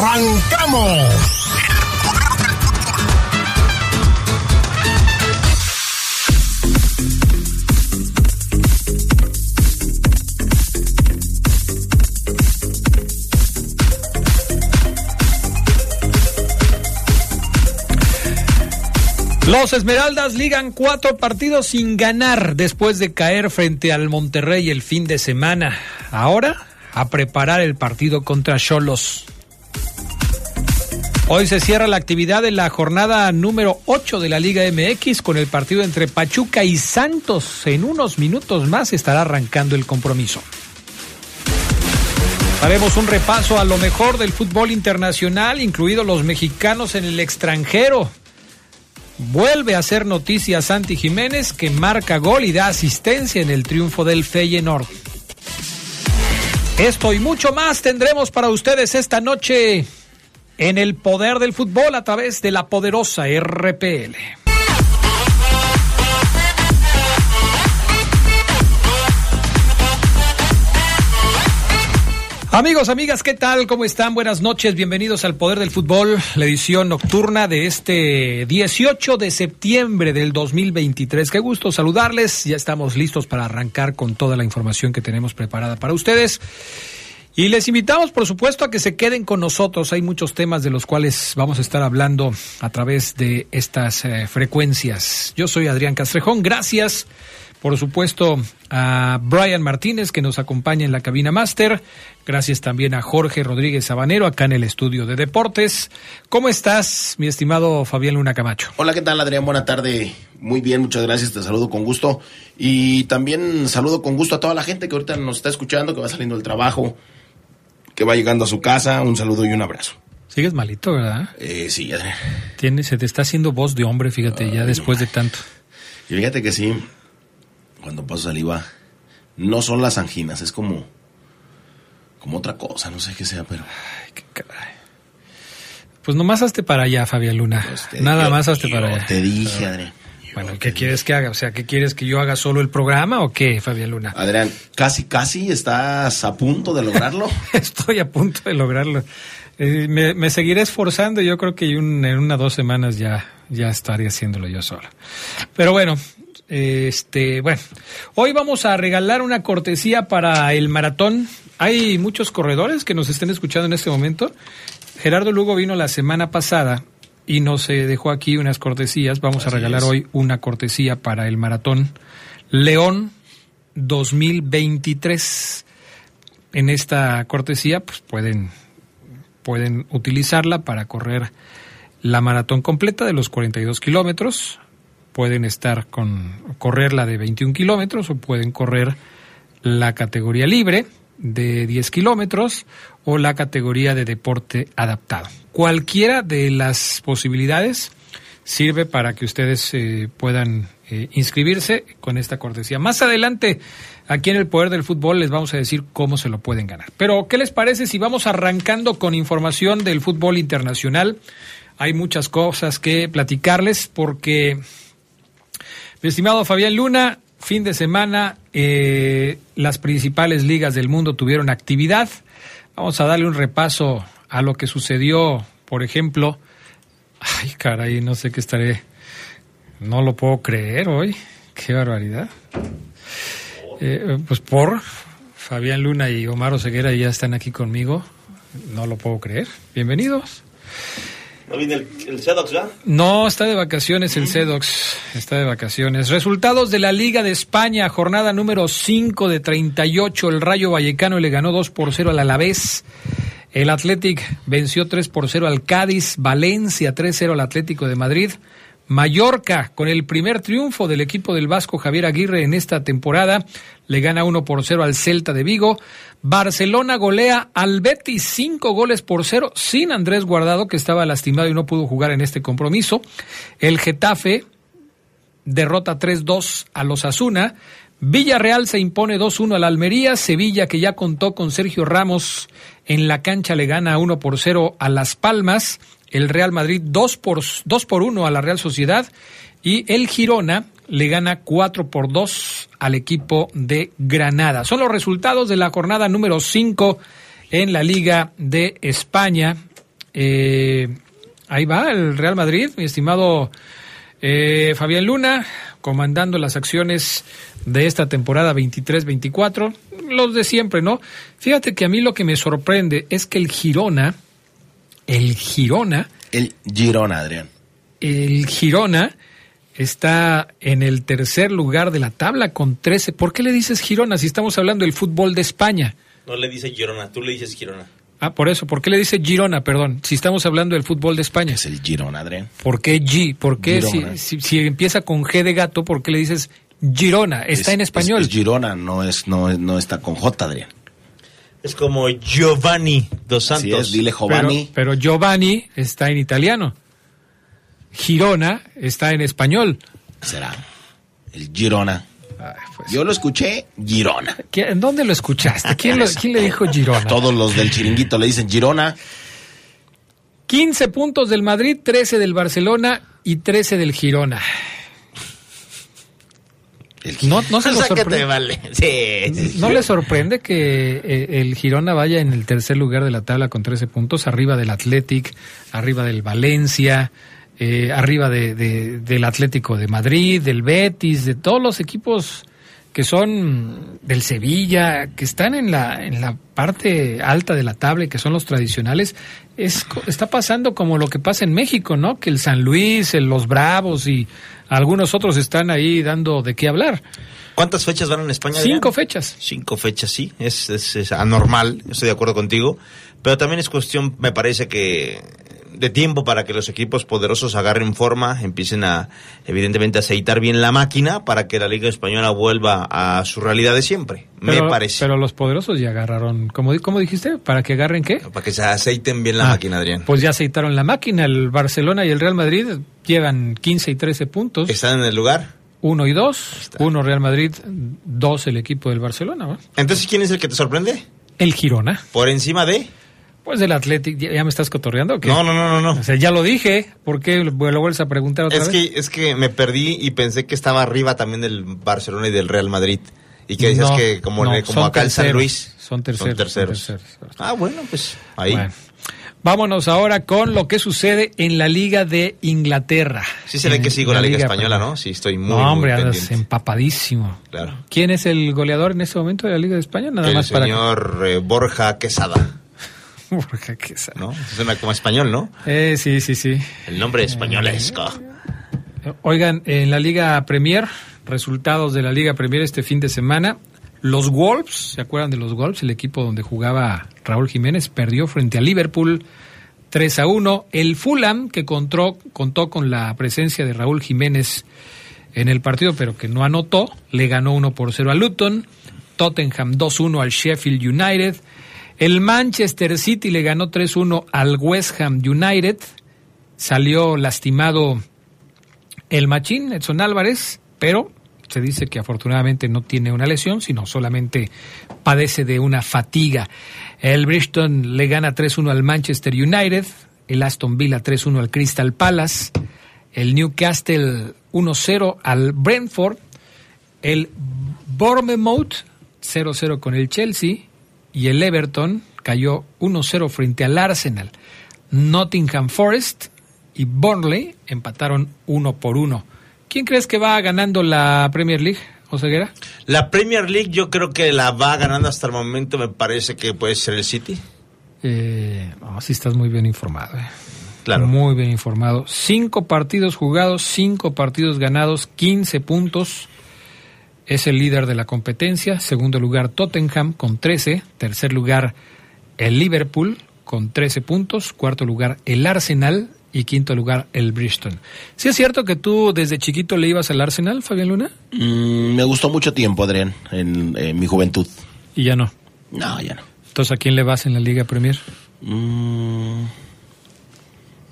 ¡Arrancamos! Los Esmeraldas ligan cuatro partidos sin ganar después de caer frente al Monterrey el fin de semana. Ahora a preparar el partido contra Cholos. Hoy se cierra la actividad de la jornada número 8 de la Liga MX con el partido entre Pachuca y Santos. En unos minutos más estará arrancando el compromiso. Haremos un repaso a lo mejor del fútbol internacional, incluidos los mexicanos en el extranjero. Vuelve a hacer noticia Santi Jiménez que marca gol y da asistencia en el triunfo del Feyenoord. Esto y mucho más tendremos para ustedes esta noche en el poder del fútbol a través de la poderosa RPL. Amigos, amigas, ¿qué tal? ¿Cómo están? Buenas noches, bienvenidos al Poder del Fútbol, la edición nocturna de este 18 de septiembre del 2023. Qué gusto saludarles, ya estamos listos para arrancar con toda la información que tenemos preparada para ustedes. Y les invitamos, por supuesto, a que se queden con nosotros. Hay muchos temas de los cuales vamos a estar hablando a través de estas eh, frecuencias. Yo soy Adrián Castrejón, gracias por supuesto a Brian Martínez que nos acompaña en la cabina máster. Gracias también a Jorge Rodríguez Sabanero acá en el estudio de deportes. ¿Cómo estás, mi estimado Fabián Luna Camacho? Hola, ¿qué tal Adrián? Buena tarde. Muy bien, muchas gracias. Te saludo con gusto. Y también saludo con gusto a toda la gente que ahorita nos está escuchando, que va saliendo del trabajo, que va llegando a su casa. Un saludo y un abrazo. Sigues malito, ¿verdad? Eh, sí, Adrián. Tiene, se te está haciendo voz de hombre, fíjate, ya después de tanto. Y fíjate que sí, cuando paso saliva, no son las anginas, es como, como otra cosa, no sé qué sea, pero... Ay, qué caray. Pues nomás hazte para allá, Fabián Luna. Pues Nada yo- más hazte para allá. Te dije, Adrián. Bueno, ¿qué quieres que haga? O sea, ¿qué quieres que yo haga solo el programa o qué, Fabián Luna? Adrián, casi, casi estás a punto de lograrlo. Estoy a punto de lograrlo. Eh, me, me seguiré esforzando. Yo creo que un- en una dos semanas ya, ya estaré haciéndolo yo solo. Pero bueno, este, bueno, hoy vamos a regalar una cortesía para el maratón. Hay muchos corredores que nos estén escuchando en este momento. Gerardo Lugo vino la semana pasada y nos dejó aquí unas cortesías. Vamos a regalar es. hoy una cortesía para el maratón León 2023. En esta cortesía, pues pueden, pueden utilizarla para correr la maratón completa de los 42 kilómetros. Pueden estar con correr la de 21 kilómetros o pueden correr la categoría libre de 10 kilómetros o la categoría de deporte adaptado. Cualquiera de las posibilidades sirve para que ustedes eh, puedan eh, inscribirse con esta cortesía. Más adelante, aquí en el Poder del Fútbol, les vamos a decir cómo se lo pueden ganar. Pero, ¿qué les parece si vamos arrancando con información del fútbol internacional? Hay muchas cosas que platicarles porque, mi estimado Fabián Luna, fin de semana, eh, las principales ligas del mundo tuvieron actividad. Vamos a darle un repaso a lo que sucedió, por ejemplo. Ay, caray, no sé qué estaré. No lo puedo creer hoy. Qué barbaridad. Eh, pues por Fabián Luna y Omar Oseguera ya están aquí conmigo. No lo puedo creer. Bienvenidos. ¿No viene el, el Sedox, ya? No, está de vacaciones el Cedox. Está de vacaciones. Resultados de la Liga de España, jornada número 5 de 38. El Rayo Vallecano le ganó 2 por 0 al Alavés. El Athletic venció 3 por 0 al Cádiz. Valencia 3-0 al Atlético de Madrid. Mallorca, con el primer triunfo del equipo del Vasco Javier Aguirre en esta temporada, le gana 1 por 0 al Celta de Vigo. Barcelona golea al Betis 5 goles por 0 sin Andrés Guardado, que estaba lastimado y no pudo jugar en este compromiso. El Getafe derrota 3-2 a los Asuna. Villarreal se impone 2-1 al Almería. Sevilla, que ya contó con Sergio Ramos en la cancha, le gana 1 por 0 a Las Palmas el Real Madrid 2 por, 2 por 1 a la Real Sociedad y el Girona le gana 4 por 2 al equipo de Granada. Son los resultados de la jornada número 5 en la Liga de España. Eh, ahí va el Real Madrid, mi estimado eh, Fabián Luna, comandando las acciones de esta temporada 23-24. Los de siempre, ¿no? Fíjate que a mí lo que me sorprende es que el Girona el Girona. El Girona, Adrián. El Girona está en el tercer lugar de la tabla con 13. ¿Por qué le dices Girona si estamos hablando del fútbol de España? No le dice Girona, tú le dices Girona. Ah, por eso. ¿Por qué le dice Girona, perdón? Si estamos hablando del fútbol de España. Es el Girona, Adrián. ¿Por qué G? ¿Por qué si, si, empieza con G de gato, por qué le dices Girona? Está en español. Es, Girona, no, es, no, no está con J, Adrián. Es como Giovanni dos Santos. dile Giovanni. Pero, Giovanni está en italiano. Girona está en español. Será el Girona. Pues. Yo lo escuché, Girona. ¿En dónde lo escuchaste? ¿Quién, le dijo Girona? Todos los del chiringuito le dicen Girona. 15 puntos del Madrid, 13 del Barcelona y 13 del Girona. No, no se sorprende. Vale. ¿No le sorprende que eh, el Girona vaya en el tercer lugar de la tabla con 13 puntos, arriba del Athletic, arriba del Valencia, eh, arriba de, del Atlético de Madrid, del Betis, de todos los equipos que son del Sevilla, que están en la, en la parte alta de la tabla y que son los tradicionales, es, está pasando como lo que pasa en México, ¿no? Que el San Luis, el, los Bravos y algunos otros están ahí dando de qué hablar. ¿Cuántas fechas van en España? Cinco fechas. Cinco fechas, sí, es, es anormal, estoy de acuerdo contigo, pero también es cuestión, me parece que de tiempo para que los equipos poderosos agarren forma, empiecen a, evidentemente, aceitar bien la máquina para que la Liga Española vuelva a su realidad de siempre, me parece. Pero los poderosos ya agarraron, ¿cómo, cómo dijiste? ¿Para que agarren qué? Para que se aceiten bien la ah, máquina, Adrián. Pues ya aceitaron la máquina, el Barcelona y el Real Madrid llevan 15 y 13 puntos. ¿Están en el lugar? Uno y dos, uno Real Madrid, dos el equipo del Barcelona. Entonces, ¿quién es el que te sorprende? El Girona. ¿Por encima de? Pues del Athletic, ¿ya, me estás cotorreando? ¿o qué? No, no, no, no, O sea, ya lo dije, ¿por qué lo vuelves a preguntar otra es vez? Que, es que me perdí y pensé que estaba arriba también del Barcelona y del Real Madrid. Y que dices que como, como acá el San Luis. Son terceros. Ah, bueno, pues ahí. Vámonos ahora con lo que sucede en la Liga de Inglaterra. Sí se ve que sigo la, Liga, Española, ¿no? Sí, estoy muy No, hombre, andas empapadísimo. Claro. ¿Quién es el goleador en este momento de la Liga de España? Nada más para señor eh, Borja Quesada. Borja Quesada. ¿No? Suena como español, ¿no? Eh, sí, sí, sí. El nombre españolesco. Eh, oigan, en la Liga Premier, resultados de la Liga Premier este fin de semana. Los Wolves, ¿se acuerdan de los Wolves? El equipo donde jugaba Raúl Jiménez perdió frente a Liverpool 3 a 1. El Fulham, que contó, contó con la presencia de Raúl Jiménez en el partido, pero que no anotó, le ganó 1 por 0 a Luton. Tottenham 2-1 al Sheffield United. El Manchester City le ganó 3-1 al West Ham United. Salió lastimado el Machín, Edson Álvarez, pero se dice que afortunadamente no tiene una lesión, sino solamente padece de una fatiga. El Bristol le gana 3-1 al Manchester United, el Aston Villa 3-1 al Crystal Palace, el Newcastle 1-0 al Brentford, el Bournemouth 0-0 con el Chelsea y el Everton cayó 1-0 frente al Arsenal. Nottingham Forest y Burnley empataron 1 por 1. ¿Quién crees que va ganando la Premier League, Joseguera? La Premier League yo creo que la va ganando hasta el momento, me parece que puede ser el City. Eh, sí estás muy bien informado. Eh. Claro. Muy bien informado. Cinco partidos jugados, cinco partidos ganados, 15 puntos. Es el líder de la competencia. Segundo lugar Tottenham con 13. Tercer lugar el Liverpool con 13 puntos. Cuarto lugar el Arsenal y quinto lugar el Bristol. ¿Sí es cierto que tú desde chiquito le ibas al Arsenal, Fabián Luna? Mm, me gustó mucho tiempo, Adrián, en, en mi juventud. Y ya no. No, ya no. Entonces, ¿a quién le vas en la Liga Premier? Mm,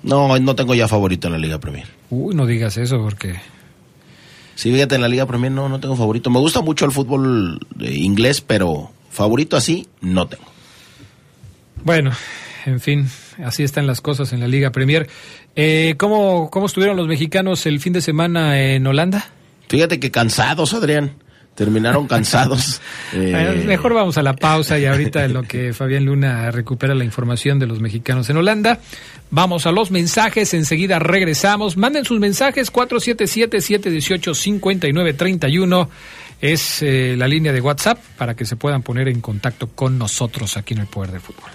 no, no tengo ya favorito en la Liga Premier. Uy, no digas eso porque... Sí, fíjate, en la Liga Premier no, no tengo favorito. Me gusta mucho el fútbol eh, inglés, pero favorito así no tengo. Bueno, en fin, así están las cosas en la Liga Premier. Eh, ¿cómo, ¿Cómo estuvieron los mexicanos el fin de semana en Holanda? Fíjate que cansados, Adrián. Terminaron cansados. Eh, mejor vamos a la pausa y ahorita en lo que Fabián Luna recupera la información de los mexicanos en Holanda. Vamos a los mensajes, enseguida regresamos. Manden sus mensajes 477-718-5931. Es eh, la línea de WhatsApp para que se puedan poner en contacto con nosotros aquí en el Poder de Fútbol.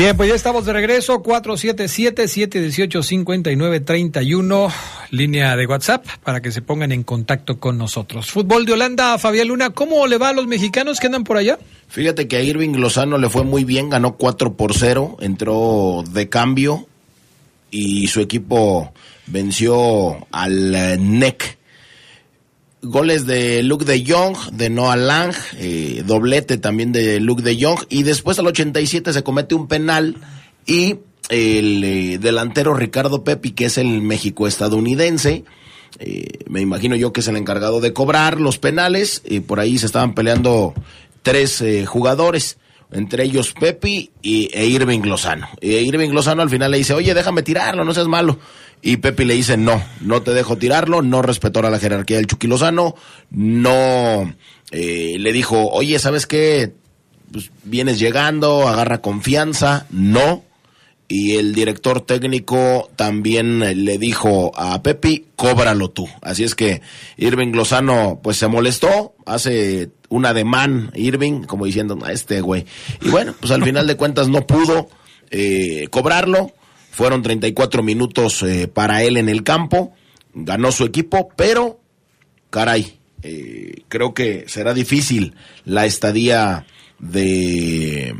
Bien, pues ya estamos de regreso, 477-718-5931, línea de WhatsApp, para que se pongan en contacto con nosotros. Fútbol de Holanda, Fabián Luna, ¿cómo le va a los mexicanos que andan por allá? Fíjate que a Irving Lozano le fue muy bien, ganó 4 por 0, entró de cambio y su equipo venció al eh, NEC. Goles de Luke de Jong, de Noah Lang, eh, doblete también de Luke de Jong y después al 87 se comete un penal y el eh, delantero Ricardo Pepi, que es el México estadounidense, eh, me imagino yo que es el encargado de cobrar los penales, y por ahí se estaban peleando tres eh, jugadores, entre ellos Pepi y, e Irving Lozano. E Irving Lozano al final le dice, oye, déjame tirarlo, no seas malo. Y Pepi le dice, no, no te dejo tirarlo, no respetó a la jerarquía del Chucky no eh, le dijo, oye, ¿sabes qué? Pues vienes llegando, agarra confianza, no. Y el director técnico también eh, le dijo a Pepi, cóbralo tú. Así es que Irving Lozano pues se molestó, hace un ademán Irving, como diciendo, a este güey. Y bueno, pues al final de cuentas no pudo eh, cobrarlo. Fueron 34 minutos eh, para él en el campo. Ganó su equipo, pero, caray, eh, creo que será difícil la estadía de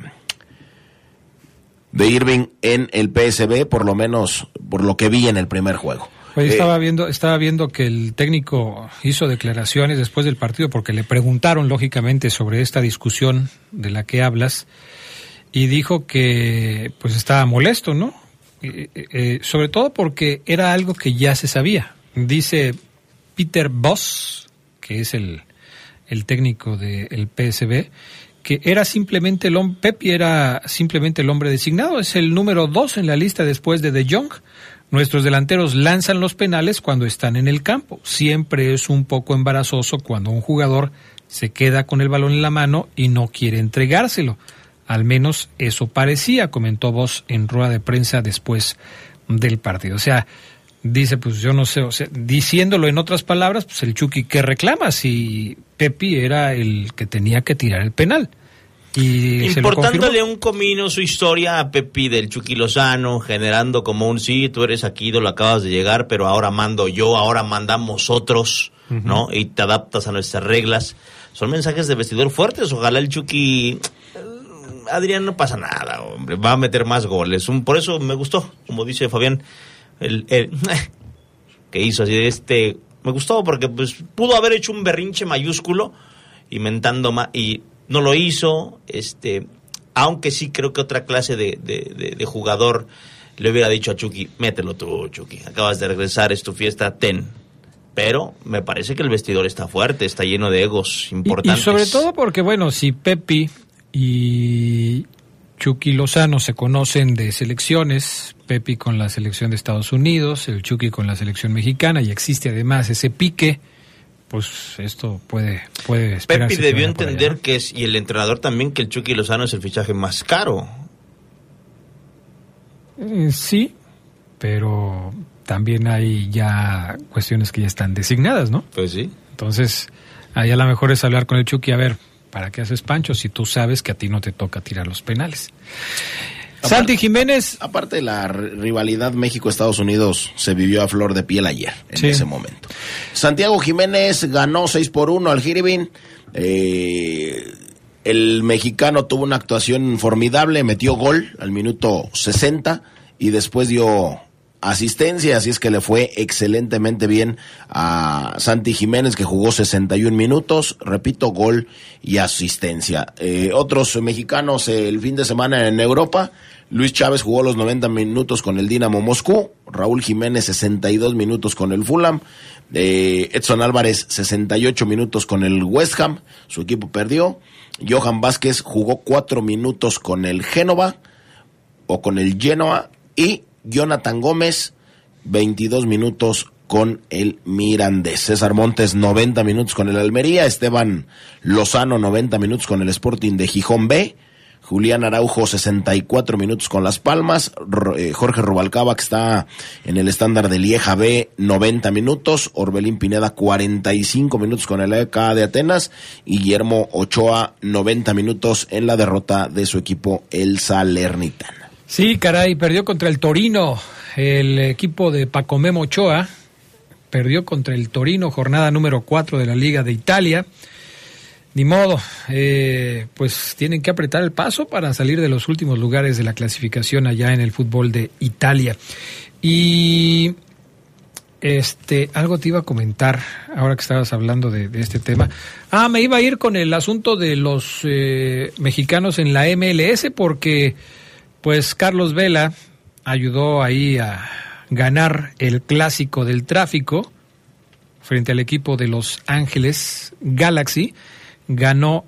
de Irving en el PSB, por lo menos por lo que vi en el primer juego. Oye, Eh, estaba viendo, estaba viendo que el técnico hizo declaraciones después del partido porque le preguntaron lógicamente sobre esta discusión de la que hablas y dijo que pues estaba molesto, ¿no? Eh, eh, eh, sobre todo porque era algo que ya se sabía. Dice Peter Voss, que es el, el técnico del PSB, que era simplemente el hombre, era simplemente el hombre designado, es el número dos en la lista después de De Jong. Nuestros delanteros lanzan los penales cuando están en el campo. Siempre es un poco embarazoso cuando un jugador se queda con el balón en la mano y no quiere entregárselo. Al menos eso parecía, comentó Voss en rueda de prensa después del partido. O sea, dice, pues yo no sé, o sea, diciéndolo en otras palabras, pues el Chucky que reclama si Pepi era el que tenía que tirar el penal. Y Importándole un comino su historia a Pepi del Chucky Lozano, generando como un sí, tú eres aquí, lo acabas de llegar, pero ahora mando yo, ahora mandamos otros, ¿no? Y te adaptas a nuestras reglas. Son mensajes de vestidor fuertes. Ojalá el Chucky. Adrián, no pasa nada, hombre. Va a meter más goles. Un- por eso me gustó, como dice Fabián, el, el- que hizo así de este. Me gustó porque pues pudo haber hecho un berrinche mayúsculo inventando más y no lo hizo este aunque sí creo que otra clase de, de- de- de jugador le hubiera dicho a Chucky mételo tú Chucky acabas de regresar es tu fiesta ten pero me parece que el vestidor está fuerte está lleno de egos Y- importantes Y, sobre todo porque, bueno, si Pepi y Chucky Lozano se conocen de selecciones, Pepi con la selección de Estados Unidos, el Chucky con la selección mexicana, y existe además ese pique, pues esto puede, puede esperarse Pepi debió allá, entender que es y el entrenador también que el Chucky Lozano es el fichaje más caro. Eh, Sí, pero también hay ya cuestiones que ya están designadas, ¿no? pues sí. Entonces, ahí a lo mejor es hablar con el Chucky, a ver, ¿para qué haces pancho si tú sabes que a ti no te toca tirar los penales? Santi Jiménez, Aparte de la rivalidad México-Estados Unidos se vivió a flor de piel ayer, en Sí. ese momento. Santiago Jiménez ganó 6 por 1 al Jiribin. Eh, El mexicano tuvo una actuación formidable, metió gol al minuto 60 y después dio asistencia, así es que le fue excelentemente bien a Santi Jiménez que jugó 61 minutos, repito, gol y asistencia. Eh, otros mexicanos el fin de semana en Europa, Luis Chávez jugó los 90 minutos con el Dinamo Moscú, Raúl Jiménez 62 minutos con el Fulham, eh, Edson Álvarez 68 minutos con el West Ham, su equipo perdió, Johan Vázquez jugó 4 minutos con el Génova o con el Genoa y Jonathan Gómez, 22 minutos con el Mirandés. César Montes, 90 minutos con el Almería. Esteban Lozano, 90 minutos con el Sporting de Gijón B. Julián Araujo, 64 minutos con Las Palmas. Eh, Jorge Rubalcaba, que está en el estándar de Lieja B, 90 minutos. Orbelín Pineda, 45 minutos con el EK de Atenas. Y Guillermo Ochoa, 90 minutos en la derrota de su equipo, el Salernitana. Sí, caray, perdió contra el Torino. El equipo de Paco Memo Ochoa perdió contra el Torino, jornada número 4 de la Liga de Italia. Ni modo, eh, pues tienen que apretar el paso para salir de los últimos lugares de la clasificación allá en el fútbol de Italia. Y este, algo te iba a comentar ahora que estabas hablando de, este tema. Ah, me iba a ir con el asunto de los eh, mexicanos en la MLS porque pues Carlos Vela ayudó ahí a ganar el clásico del tráfico frente al equipo de Los Ángeles Galaxy. Ganó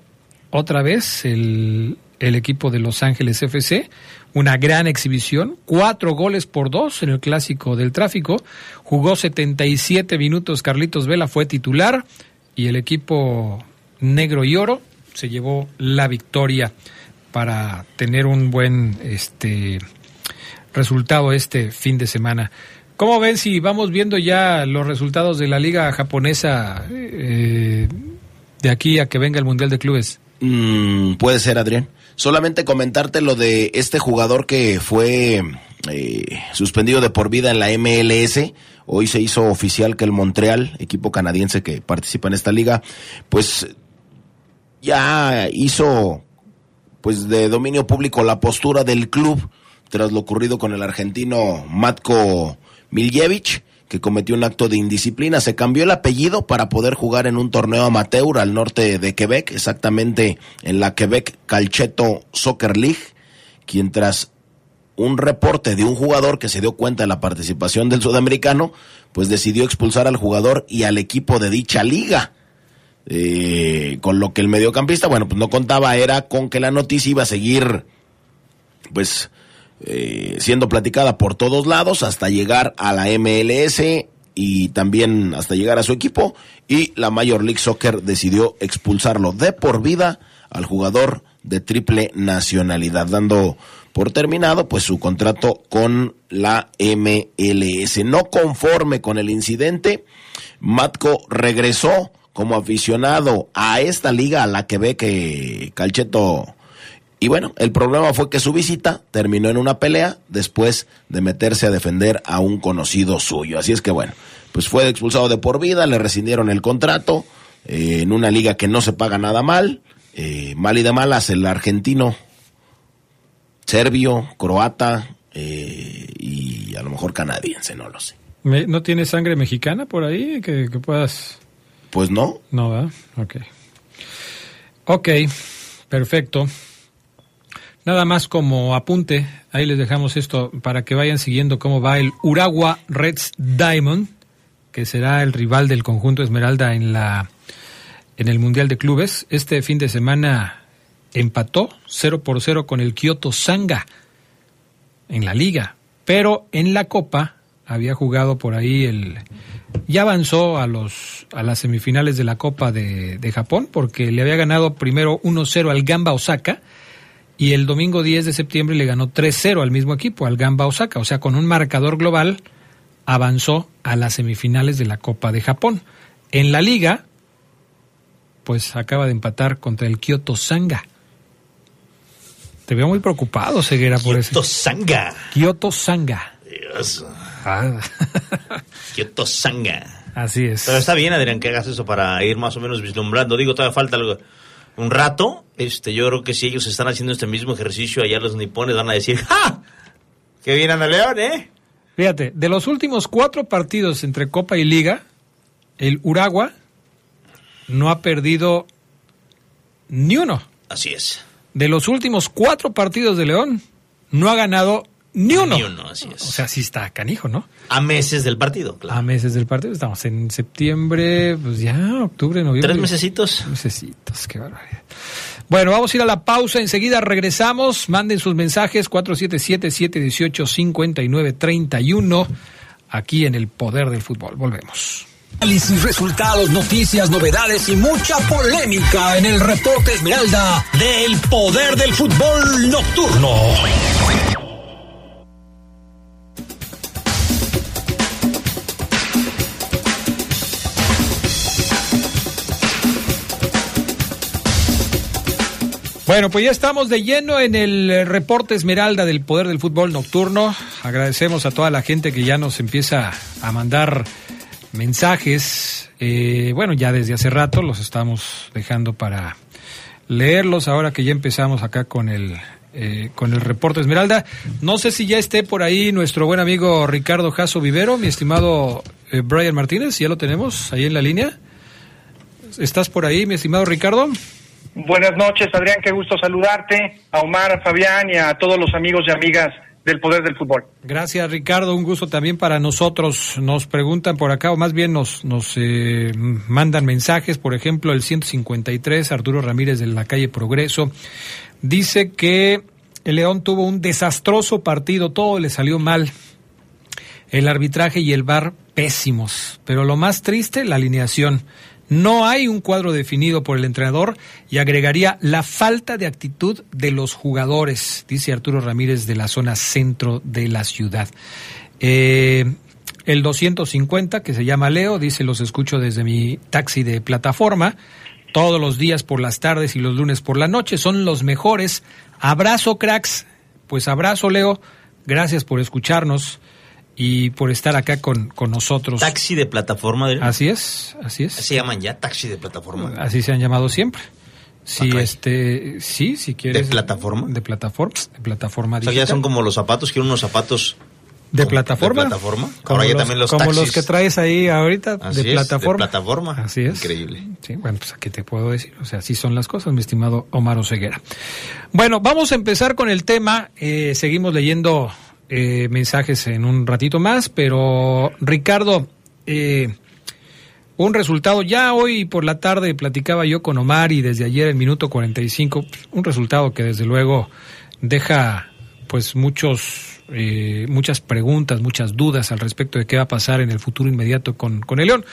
otra vez el, el equipo de Los Ángeles FC. Una gran exhibición, cuatro goles por dos en el clásico del tráfico. Jugó 77 minutos Carlitos Vela, fue titular y el equipo negro y oro se llevó la victoria para tener un buen este resultado este fin de semana. ¿Cómo ven si vamos viendo ya los resultados de la liga japonesa eh, de aquí a que venga el Mundial de Clubes? Mm, puede ser, Adrián. Solamente comentarte lo de este jugador que fue eh, suspendido de por vida en la MLS. Hoy se hizo oficial que el Montreal, equipo canadiense que participa en esta liga, pues ya hizo pues de dominio público la postura del club tras lo ocurrido con el argentino Matko Miljevich, que cometió un acto de indisciplina. Se cambió el apellido para poder jugar en un torneo amateur al norte de Quebec, exactamente en la Quebec Calcheto Soccer League, quien tras un reporte de un jugador que se dio cuenta de la participación del sudamericano, pues decidió expulsar al jugador y al equipo de dicha liga. Eh, con lo que el mediocampista, bueno, pues no contaba, era con que la noticia iba a seguir, pues, eh, siendo platicada por todos lados hasta llegar a la MLS y también hasta llegar a su equipo y la Major League Soccer decidió expulsarlo de por vida al jugador de triple nacionalidad, dando por terminado pues su contrato con la MLS. No conforme con el incidente, Matko regresó como aficionado a esta liga a la que ve que Calcheto... Y bueno, el problema fue que su visita terminó en una pelea después de meterse a defender a un conocido suyo. Así es que bueno, pues fue expulsado de por vida, le rescindieron el contrato eh, en una liga que no se paga nada mal. Eh, mal y de malas el argentino, serbio, croata eh, y a lo mejor canadiense, no lo sé. ¿No tiene sangre mexicana por ahí que, que puedas pues no. No, ¿verdad? Ok. Ok, perfecto. Nada más como apunte, ahí les dejamos esto para que vayan siguiendo cómo va el Uragua Reds Diamond, que será el rival del conjunto Esmeralda en la en el Mundial de Clubes. Este fin de semana empató 0 por 0 con el Kyoto Sanga en la liga, pero en la Copa había jugado por ahí el ya avanzó a los a las semifinales de la Copa de, Japón porque le había ganado primero 1-0 al Gamba Osaka y el domingo 10 de septiembre le ganó 3-0 al mismo equipo, al Gamba Osaka, o sea, con un marcador global avanzó a las semifinales de la Copa de Japón. En la liga pues acaba de empatar contra el Kyoto Sanga. Te veo muy preocupado, Ceguera, por eso. Kyoto Sanga. Kyoto Sanga. Dios. Ah. Kyoto Sanga. Así es. Pero está bien, Adrián, que hagas eso para ir más o menos vislumbrando. Digo, todavía falta algo. un rato, este, yo creo que si ellos están haciendo este mismo ejercicio allá los nipones van a decir, ¡ja! ¡Qué bien anda León, eh! Fíjate, de los últimos cuatro partidos entre Copa y Liga, el Uragua no ha perdido ni uno. Así es. De los últimos cuatro partidos de León, no ha ganado ni uno. Ni uno, así es. O sea, sí está canijo, ¿no? A meses del partido, claro. A meses del partido. Estamos en septiembre, pues ya, octubre, noviembre. Tres mesecitos. Mesecitos, qué barbaridad. Bueno, vamos a ir a la pausa. Enseguida regresamos. Manden sus mensajes 477-718-5931 aquí en el Poder del Fútbol. Volvemos. Análisis, resultados, noticias, novedades y mucha polémica en el reporte Esmeralda del Poder del Fútbol Nocturno. Bueno, pues ya estamos de lleno en el reporte Esmeralda del Poder del Fútbol Nocturno. Agradecemos a toda la gente que ya nos empieza a mandar mensajes. Eh, bueno, ya desde hace rato los estamos dejando para leerlos. Ahora que ya empezamos acá con el eh, con el reporte Esmeralda. No sé si ya esté por ahí nuestro buen amigo Ricardo Jasso Vivero, mi estimado eh, Brian Martínez. Ya lo tenemos ahí en la línea. ¿Estás por ahí, mi estimado Ricardo? Buenas noches, Adrián, qué gusto saludarte, a Omar, a Fabián y a todos los amigos y amigas del Poder del Fútbol. Gracias, Ricardo, un gusto también para nosotros. Nos preguntan por acá, o más bien nos, nos eh, mandan mensajes, por ejemplo, el 153, Arturo Ramírez de la calle Progreso, dice que el León tuvo un desastroso partido, todo le salió mal. El arbitraje y el bar pésimos, pero lo más triste, la alineación. No hay un cuadro definido por el entrenador y agregaría la falta de actitud de los jugadores, dice Arturo Ramírez de la zona centro de la ciudad. Eh, el 250, que se llama Leo, dice, los escucho desde mi taxi de plataforma, todos los días por las tardes y los lunes por la noche, son los mejores. Abrazo, cracks. Pues abrazo, Leo. Gracias por escucharnos y por estar acá con, con nosotros. Taxi de plataforma. ¿de? Así es, así es. Se llaman ya taxi de plataforma. Así se han llamado siempre. Sí, Ok. este, sí, si quieres. ¿De plataforma? De plataforma, de plataforma O sea, ya digital. son como los zapatos, quiero unos zapatos de plataforma. de plataforma. Como Ahora ya los, también los como taxis. los que traes ahí ahorita Así de es, plataforma. de plataforma. Así es. Increíble. Sí, bueno, pues aquí te puedo decir. O sea, así son las cosas, mi estimado Omar Oseguera. Bueno, vamos a empezar con el tema. Eh, seguimos leyendo eh, mensajes en un ratito más, pero Ricardo, eh, un resultado, ya hoy por la tarde platicaba yo con Omar y desde ayer el minuto 45, un resultado que desde luego deja pues muchos eh, muchas preguntas, muchas dudas al respecto de qué va a pasar en el futuro inmediato con, con el León.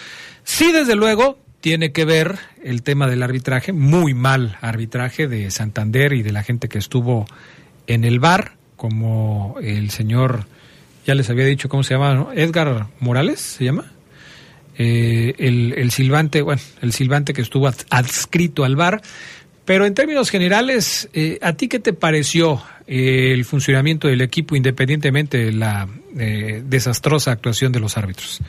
Sí, desde luego, tiene que ver el tema del arbitraje, muy mal arbitraje de Santander y de la gente que estuvo en el bar, como el señor, ya les había dicho cómo se llama, ¿no? Edgar Morales, ¿se llama? Eh, el, el silbante, bueno, el silbante que estuvo ad- adscrito al bar. Pero en términos generales, eh, ¿a ti qué te pareció eh, el funcionamiento del equipo independientemente de la eh, desastrosa actuación de los árbitros?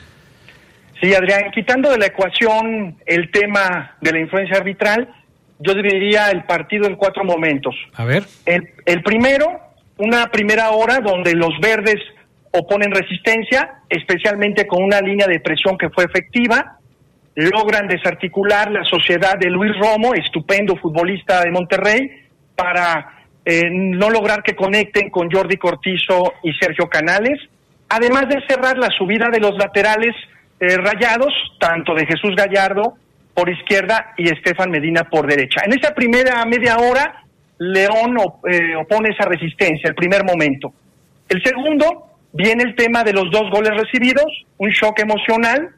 Sí, Adrián, quitando de la ecuación el tema de la influencia arbitral, yo dividiría el partido en cuatro momentos. A ver, El, el primero, una primera hora donde los verdes oponen resistencia, especialmente con una línea de presión que fue efectiva, logran desarticular la sociedad de Luis Romo, estupendo futbolista de Monterrey, para eh, no lograr que conecten con Jordi Cortizo y Sergio Canales, además de cerrar la subida de los laterales eh, rayados, tanto de Jesús Gallardo por izquierda y Estefan Medina por derecha. En esa primera media hora, León eh, opone esa resistencia, el primer momento. El segundo, viene el tema de los dos goles recibidos, un shock emocional.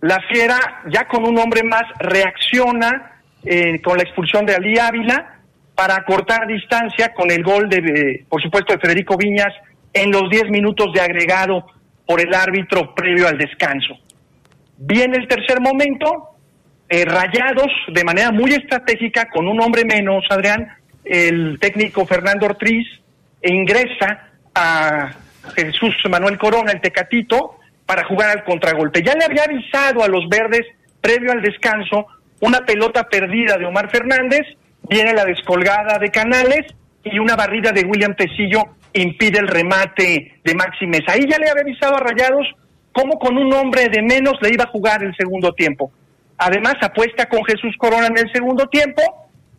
La Fiera, ya con un hombre más, reacciona eh, con la expulsión de Ali Ávila para cortar distancia con el gol, de, eh, por supuesto, de Federico Viñas en los 10 minutos de agregado por el árbitro previo al descanso. Viene el tercer momento, eh, rayados de manera muy estratégica, con un hombre menos, Adrián, el técnico Fernando Ortiz e ingresa a Jesús Manuel Corona, el Tecatito, para jugar al contragolpe. Ya le había avisado a los verdes, previo al descanso, una pelota perdida de Omar Fernández, viene la descolgada de Canales y una barrida de William Tecillo impide el remate de Máximes. Ahí ya le había avisado a Rayados cómo con un hombre de menos le iba a jugar el segundo tiempo. Además, apuesta con Jesús Corona en el segundo tiempo,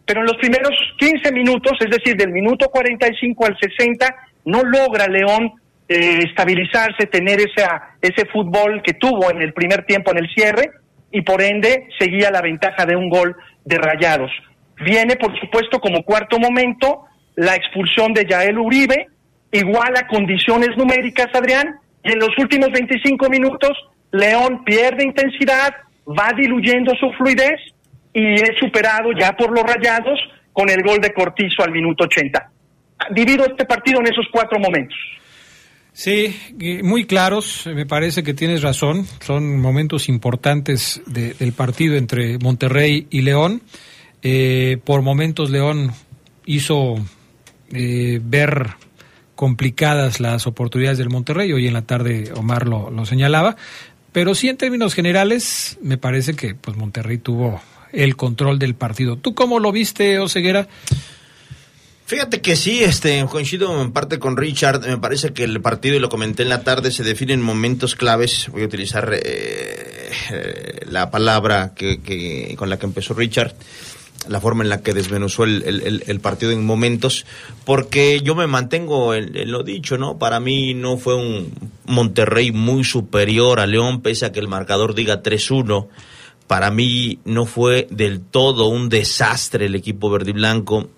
pero en los primeros 15 minutos, es decir, del minuto 45 al 60, no logra León eh, estabilizarse, tener esa, ese fútbol que tuvo en el primer tiempo en el cierre, y por ende seguía la ventaja de un gol de Rayados. Viene, por supuesto, como cuarto momento, la expulsión de Yael Uribe, igual a condiciones numéricas, Adrián, y en los últimos 25 minutos, León pierde intensidad, va diluyendo su fluidez y es superado ya por los rayados con el gol de Cortizo al minuto 80. Divido este partido en esos cuatro momentos. Sí, muy claros, me parece que tienes razón, son momentos importantes del partido entre Monterrey y León. Eh, por momentos León hizo eh, ver complicadas las oportunidades del Monterrey, hoy en la tarde Omar lo, lo señalaba, pero sí en términos generales me parece que pues Monterrey tuvo el control del partido. ¿Tú cómo lo viste, Oseguera? Fíjate que sí, este, coincido en parte con Richard. Me parece que el partido, y lo comenté en la tarde, se define en momentos claves. Voy a utilizar eh, eh, la palabra que, que, con la que empezó Richard, la forma en la que desmenuzó el, partido en momentos, porque yo me mantengo en, en, lo dicho, ¿no? Para mí no fue un Monterrey muy superior a León, pese a que el marcador diga 3-1 para mí no fue del todo un desastre el equipo verde y blanco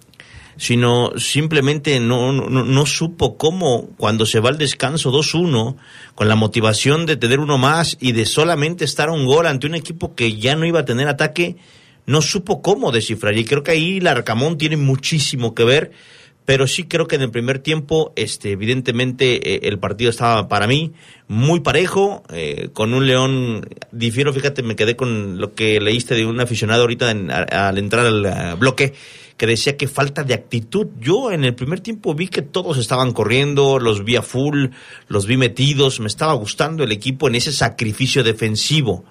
sino simplemente no, no, no, supo cómo, cuando se va al descanso 2-1, con la motivación de tener uno más y de solamente estar a un gol ante un equipo que ya no iba a tener ataque, no supo cómo descifrar. Y creo que ahí la Arcamón tiene muchísimo que ver, pero sí creo que en el primer tiempo, este, evidentemente, eh, el partido estaba para mí muy parejo, eh, con un León, difiero, fíjate, me quedé con lo que leíste de un aficionado ahorita en, a, al entrar al uh, bloque que decía que falta de actitud. Yo en el primer tiempo vi que todos estaban corriendo, los vi a full, los vi metidos, me estaba gustando el equipo en ese sacrificio defensivo.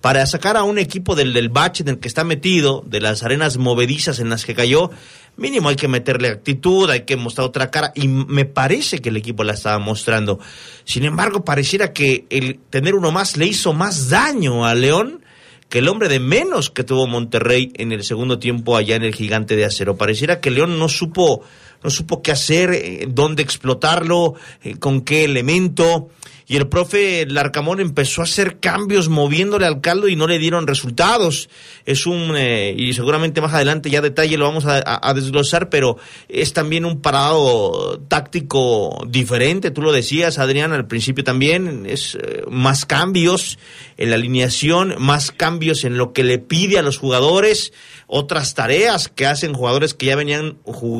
Para sacar a un equipo del, del bache en el que está metido, de las arenas movedizas en las que cayó, mínimo hay que meterle actitud, hay que mostrar otra cara, y me parece que el equipo la estaba mostrando. Sin embargo, pareciera que el tener uno más le hizo más daño a León que el hombre de menos que tuvo Monterrey en el segundo tiempo allá en el gigante de acero. Pareciera que León no supo, no supo qué hacer, eh, dónde explotarlo, eh, con qué elemento y el profe Larcamón empezó a hacer cambios moviéndole al caldo y no le dieron resultados. Es un, eh, y seguramente más adelante ya detalle lo vamos a, desglosar, pero es también un parado táctico diferente, tú lo decías Adrián al principio también, es eh, más cambios en la alineación, más cambios en lo que le pide a los jugadores, otras tareas que hacen jugadores que ya venían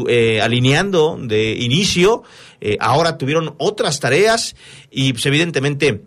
eh, alineando de inicio ahora tuvieron otras tareas y pues, evidentemente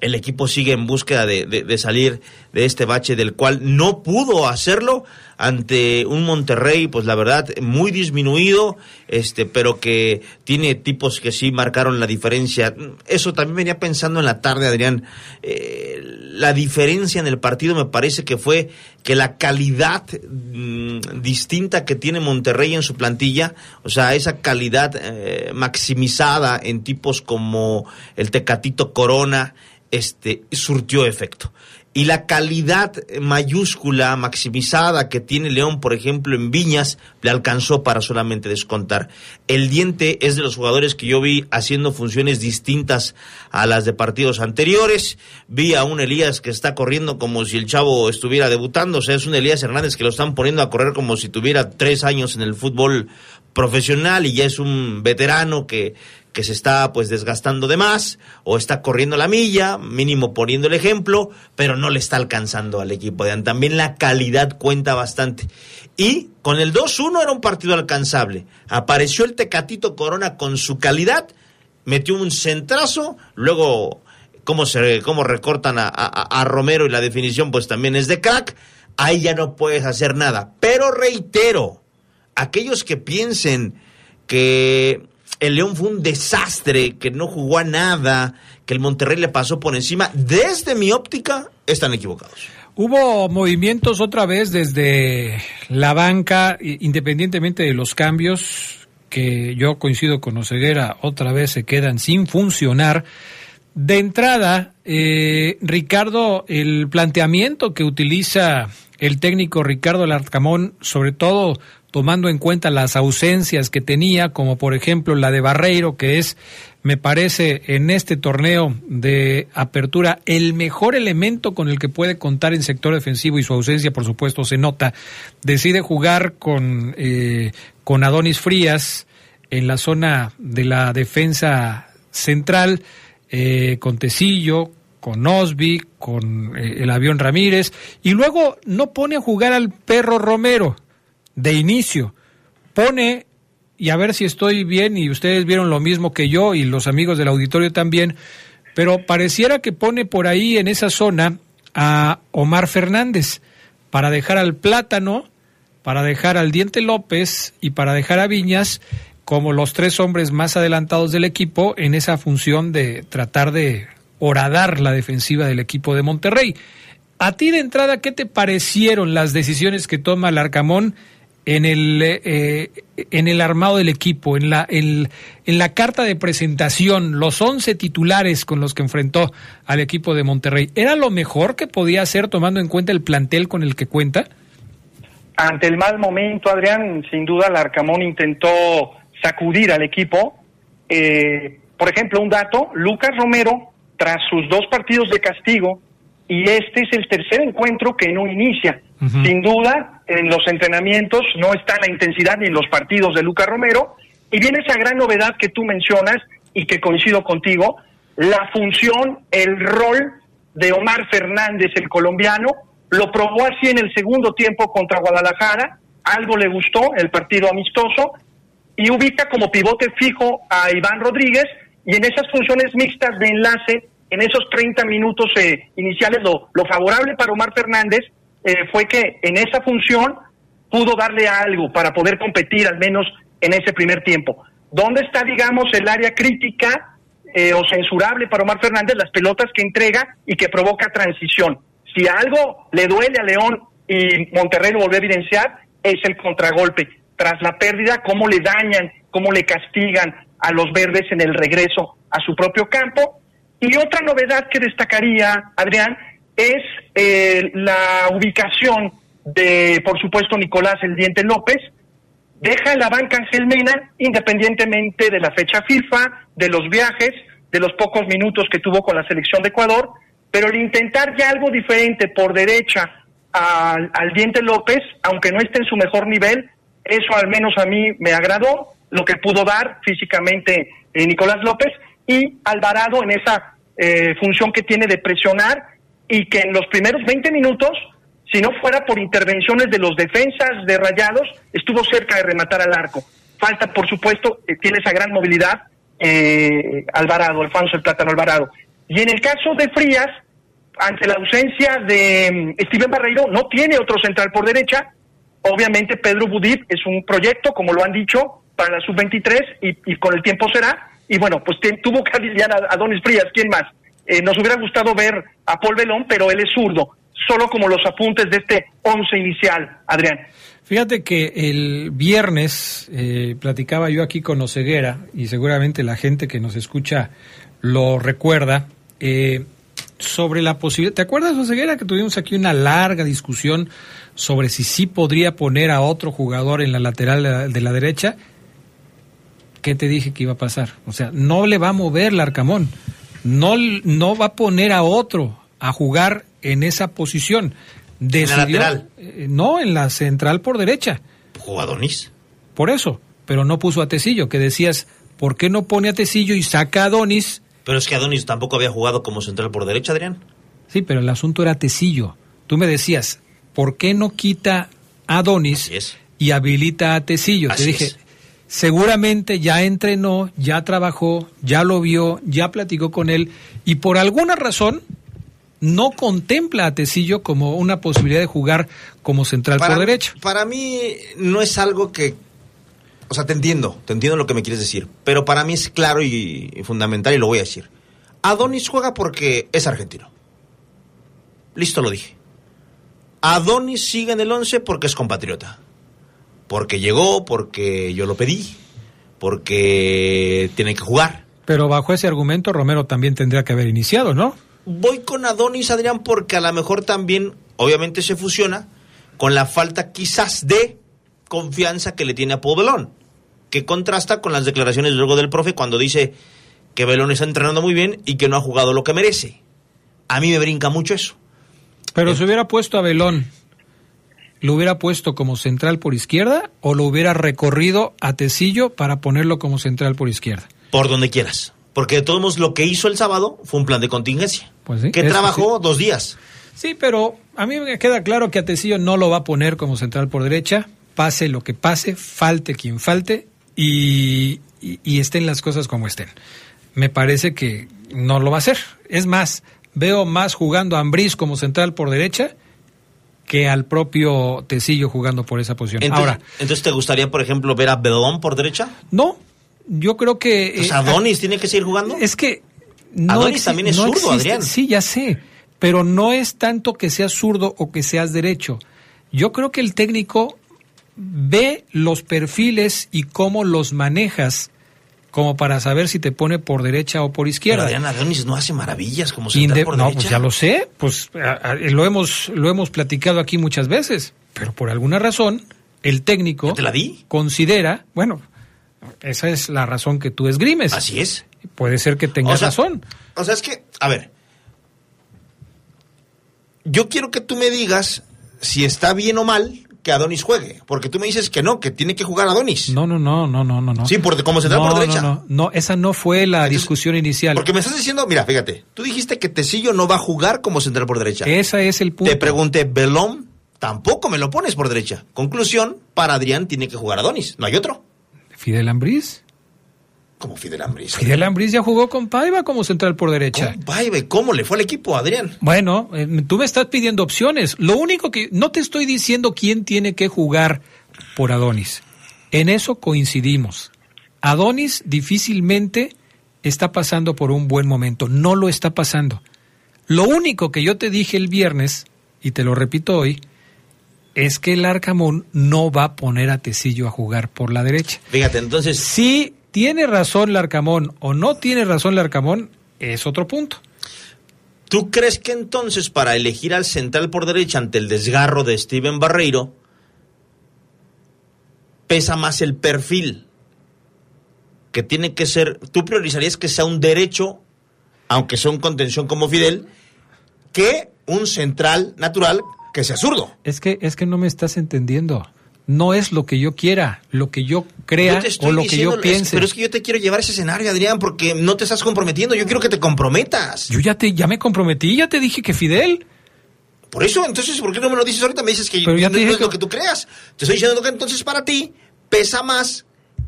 el equipo sigue en búsqueda de, salir de este bache del cual no pudo hacerlo ante un Monterrey, pues la verdad, muy disminuido, este, pero que tiene tipos que sí marcaron la diferencia. Eso también venía pensando en la tarde, Adrián. Eh, la diferencia en el partido me parece que fue que la calidad mmm, distinta que tiene Monterrey en su plantilla, o sea, esa calidad eh, maximizada en tipos como el Tecatito Corona, este, surtió efecto y la calidad mayúscula, maximizada que tiene León, por ejemplo, en Viñas, le alcanzó para solamente descontar. El diente es de los jugadores que yo vi haciendo funciones distintas a las de partidos anteriores. Vi a un Elías que está corriendo como si el chavo estuviera debutando, o sea, es un Elías Hernández que lo están poniendo a correr como si tuviera tres años en el fútbol profesional y ya es un veterano que que se está pues desgastando de más o está corriendo la milla, mínimo poniendo el ejemplo, pero no le está alcanzando al equipo de También la calidad cuenta bastante. Y con el 2-1 era un partido alcanzable. Apareció el Tecatito Corona con su calidad, metió un centrazo, luego cómo, cómo recortan a, a Romero y la definición pues también es de crack, ahí ya no puedes hacer nada. Pero reitero, aquellos que piensen que el León fue un desastre, que no jugó a nada, que el Monterrey le pasó por encima, desde mi óptica, están equivocados. Hubo movimientos otra vez desde la banca, independientemente de los cambios, que yo coincido con Oseguera, otra vez se quedan sin funcionar. De entrada, eh, Ricardo, el planteamiento que utiliza el técnico Ricardo Larcamón, sobre todo tomando en cuenta las ausencias que tenía, como por ejemplo la de Barreiro, que es, me parece, en este torneo de apertura, el mejor elemento con el que puede contar en sector defensivo y su ausencia, por supuesto, se nota. Decide jugar con, eh, con Adonis Frías en la zona de la defensa central, eh, con Tecillo, con Osby, con eh, el avión Ramírez, y luego no pone a jugar al perro Romero de inicio. Pone, y a ver si estoy bien, y ustedes vieron lo mismo que yo y los amigos del auditorio también, pero pareciera que pone por ahí en esa zona a Omar Fernández para dejar al plátano, para dejar al Diente López y para dejar a Viñas como los tres hombres más adelantados del equipo en esa función de tratar de horadar la defensiva del equipo de Monterrey. A ti de entrada, ¿qué te parecieron las decisiones que toma el Arcamón en el, eh, en el armado del equipo, en la, en, la carta de presentación, los 11 titulares con los que enfrentó al equipo de Monterrey? ¿Era lo mejor que podía hacer tomando en cuenta el plantel con el que cuenta? Ante el mal momento, Adrián, sin duda el Arcamón intentó sacudir al equipo. Eh, por ejemplo, un dato, Lucas Romero tras sus dos partidos de castigo y este es el tercer encuentro que no inicia. Sin duda, en los entrenamientos no está la intensidad ni en los partidos de Lucas Romero y viene esa gran novedad que tú mencionas y que coincido contigo, la función, el rol de Omar Fernández, el colombiano, lo probó así en el segundo tiempo contra Guadalajara, algo le gustó el partido amistoso y ubica como pivote fijo a Iván Rodríguez y en esas funciones mixtas de enlace, en esos 30 minutos eh, iniciales, lo, favorable para Omar Fernández eh, fue que en esa función pudo darle algo para poder competir al menos en ese primer tiempo. ¿Dónde está, digamos, el área crítica eh, o censurable para Omar Fernández? Las pelotas que entrega y que provoca transición. Si algo le duele a León y Monterrey lo volvió a evidenciar, es el contragolpe. Tras la pérdida, cómo le dañan, cómo le castigan, a los verdes en el regreso a su propio campo. Y otra novedad que destacaría, Adrián, es eh, la ubicación de, por supuesto, Nicolás El Diente López. Deja la banca Ángel Mena, independientemente de la fecha FIFA, de los viajes, de los pocos minutos que tuvo con la selección de Ecuador, pero el intentar ya algo diferente por derecha al, al Diente López, aunque no esté en su mejor nivel, eso al menos a mí me agradó lo que pudo dar físicamente eh, Nicolás López y Alvarado en esa eh, función que tiene de presionar y que en los primeros 20 minutos, si no fuera por intervenciones de los defensas de Rayados, estuvo cerca de rematar al arco. Falta, por supuesto, eh, tiene esa gran movilidad Alvarado, Alfonso el Plátano Alvarado. Y en el caso de Frías, ante la ausencia de mm, Steven Barreiro, no tiene otro central por derecha. Obviamente Pedro Budip es un proyecto, como lo han dicho, para la sub-23 y, con el tiempo será. Y bueno, pues tuvo que aliviar a, Donis Frías, ¿quién más? Eh, nos hubiera gustado ver a Paul Belón, pero él es zurdo. Solo como los apuntes de este once inicial, Adrián. Fíjate que el viernes eh, platicaba yo aquí con Oseguera, y seguramente la gente que nos escucha lo recuerda, eh, sobre la posibilidad. ¿Te acuerdas, Oseguera, que tuvimos aquí una larga discusión sobre si sí podría poner a otro jugador en la lateral de la derecha? ¿qué te dije que iba a pasar? O sea, no le va a mover el Arcamón, no, no va a poner a otro a jugar en esa posición. ¿En la lateral? Eh, no, en la central por derecha. ¿Jugadonis? Por eso, pero no puso a Tecillo, que decías, ¿por qué no pone a Tecillo y saca a Adonis? Pero es que Adonis tampoco había jugado como central por derecha, Adrián. Sí, pero el asunto era Tecillo. Tú me decías, ¿por qué no quita a Adonis y habilita a Tecillo? Te dije, seguramente ya entrenó, ya trabajó, ya lo vio, ya platicó con él y por alguna razón no contempla a Tecillo como una posibilidad de jugar como central por derecha. Para mí no es algo que... O sea, te entiendo, te entiendo lo que me quieres decir, pero para mí es claro y, fundamental y lo voy a decir. Adonis juega porque es argentino. Listo lo dije. Adonis sigue en el 11 porque es compatriota. Porque llegó, porque yo lo pedí, porque tiene que jugar. Pero bajo ese argumento, Romero también tendría que haber iniciado, ¿no? Voy con Adonis, Adrián, porque a lo mejor también, obviamente, se fusiona con la falta quizás de confianza que le tiene a Pobelón, que contrasta con las declaraciones luego del profe cuando dice que Belón está entrenando muy bien y que no ha jugado lo que merece. A mí me brinca mucho eso. Pero se hubiera puesto a Belón, ¿lo hubiera puesto como central por izquierda o lo hubiera recorrido a Tecillo para ponerlo como central por izquierda? Por donde quieras. Porque de todos modos lo que hizo el sábado fue un plan de contingencia. Pues sí, que trabajó sí. dos días. Sí, pero a mí me queda claro que a Tecillo no lo va a poner como central por derecha, pase lo que pase, falte quien falte y, y, y estén las cosas como estén. Me parece que no lo va a hacer. Es más, veo más jugando a Ambriz como central por derecha que al propio Tecillo jugando por esa posición. Entonces, Ahora, entonces, ¿te gustaría, por ejemplo, ver a Belón por derecha? no, yo creo que... Eh, ¿Adonis tiene que seguir jugando? Es que no Adonis también es no zurdo, existe- Adrián. Sí, ya sé, pero no es tanto que seas zurdo o que seas derecho. Yo creo que el técnico ve los perfiles y cómo los manejas como para saber si te pone por derecha o por Pero izquierda. Adrián Adonis no hace maravillas como Inde- por no, derecha. pues ya lo sé, pues a- a- lo hemos lo hemos platicado aquí muchas veces, pero por alguna razón el técnico ¿Ya te la di? considera, bueno, esa es la razón que tú esgrimes. Así es. Puede ser que tengas O sea, razón. O sea, es que, a ver, yo quiero que tú me digas si está bien o mal que Adonis juegue, porque tú me dices que no, que tiene que jugar Adonis. No, no, no, no, no, no. no. Sí, por, como central no, por derecha. No, no, no, esa no fue la Entonces, discusión inicial. Porque me estás diciendo, mira, fíjate, tú dijiste que Tecillo no va a jugar como central por derecha. Ese es el punto. Te pregunté, Belón, tampoco me lo pones por derecha. Conclusión, para Adrián tiene que jugar Adonis, no hay otro. Fidel Ambriz. Como Fidel Ambris. Fidel Ambriz ya jugó con Paiva como central por derecha. Vaya, ¿cómo le fue al equipo, Adrián? Bueno, eh, tú me estás pidiendo opciones. Lo único que no te estoy diciendo quién tiene que jugar por Adonis. En eso coincidimos. Adonis difícilmente está pasando por un buen momento. No lo está pasando. Lo único que yo te dije el viernes, y te lo repito hoy, es que el Arcamón no va a poner a Tecillo a jugar por la derecha. Fíjate, entonces, Si tiene razón Larcamón o no tiene razón Larcamón, es otro punto. ¿Tú crees que entonces para elegir al central por derecha ante el desgarro de Steven Barreiro pesa más el perfil? Que tiene que ser, tú priorizarías que sea un derecho, aunque sea un contención como Fidel, que un central natural que sea zurdo. Es que, es que no me estás entendiendo. No es lo que yo quiera, lo que yo crea Yo o lo que yo es- piense. pero es que yo te quiero llevar a ese escenario, Adrián, porque no te estás comprometiendo. Yo quiero que te comprometas. Yo ya te, ya me comprometí, ya te dije que Fidel. Por eso, entonces, ¿por qué no me lo dices ahorita? Me dices que Pero ya no, te no dije es lo que- tú creas. Te estoy diciendo que entonces para ti pesa más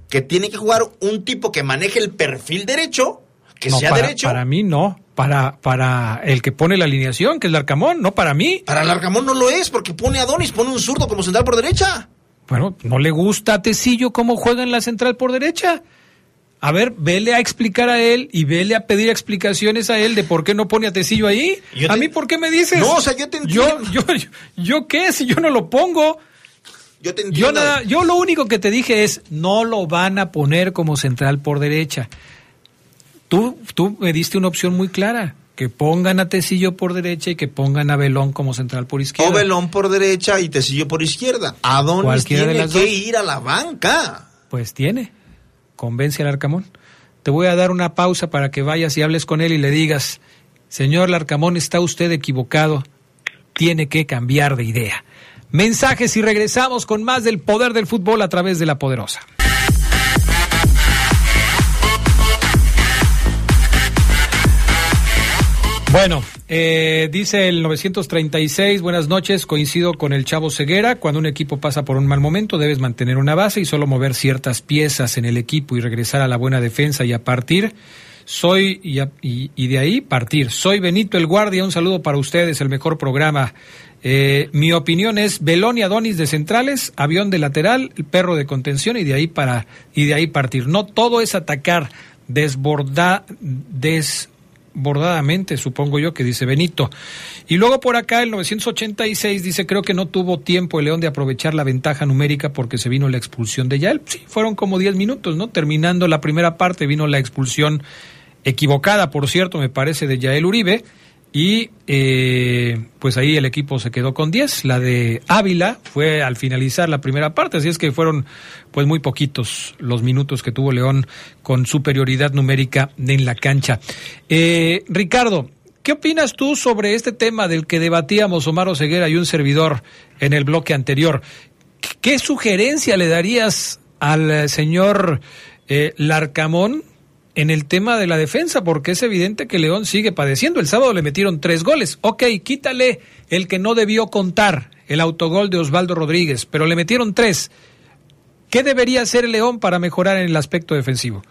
que tiene que jugar un tipo que maneje el perfil derecho, que No, sea para, derecho. para mí no. Para, para el que pone la alineación, que es Larcamón, no para mí. Para Largamón no lo es, porque pone a Donis, pone un zurdo como central por derecha. Bueno, no le gusta a Tecillo cómo juega en la central por derecha. A ver, vele a explicar a él y vele a pedir explicaciones a él de por qué no pone a Tecillo ahí. Yo ¿A mí por qué me dices? No, o sea, yo te Yo, entiendo. yo, yo, ¿yo qué? Si yo no lo pongo. Yo te Yo, entiendo. nada, yo lo único que te dije es, no lo van a poner como central por derecha. Tú, tú me diste una opción muy clara, que pongan a Tecillo por derecha y que pongan a Belón como central por izquierda. O Belón por derecha y Tecillo por izquierda. Adonis Cualquiera de tiene que dos. ir a la banca. Pues tiene. Convence al Arcamón. Te voy a dar una pausa para que vayas y hables con él y le digas, señor Larcamón, está usted equivocado. Tiene que cambiar de idea. Mensajes y regresamos con más del poder del fútbol a través de la poderosa. Bueno, eh, dice el 936, buenas noches, coincido con el Chavo Ceguera, cuando un equipo pasa por un mal momento debes mantener una base y solo mover ciertas piezas en el equipo y regresar a la buena defensa y a partir. Soy, y, a- y- de ahí partir. Soy Benito el Guardia, un saludo para ustedes, el mejor programa. Eh, mi opinión es Belón y Adonis de centrales, avión de lateral, el perro de contención y de ahí para y de ahí partir. No todo es atacar, desbordar, des desbordadamente, supongo yo, que dice Benito. Y luego por acá, el 986 dice, creo que no tuvo tiempo el León de aprovechar la ventaja numérica porque se vino la expulsión de Yael. Sí, fueron como 10 minutos, ¿no? Terminando la primera parte vino la expulsión equivocada, por cierto, me parece, de Yael Uribe y eh, pues ahí el equipo se quedó con 10. La de Ávila fue al finalizar la primera parte, así es que fueron pues muy poquitos los minutos que tuvo León con superioridad numérica en la cancha. Eh, Ricardo, ¿qué opinas tú sobre este tema del que debatíamos Omar Oseguera y un servidor en el bloque anterior? ¿Qué sugerencia le darías al señor eh, Larcamón en el tema de la defensa, porque es evidente que León sigue padeciendo. El sábado le metieron tres goles. Ok, quítale el que no debió contar, el autogol de Osvaldo Rodríguez, pero le metieron tres. ¿Qué debería hacer León para mejorar en el aspecto defensivo?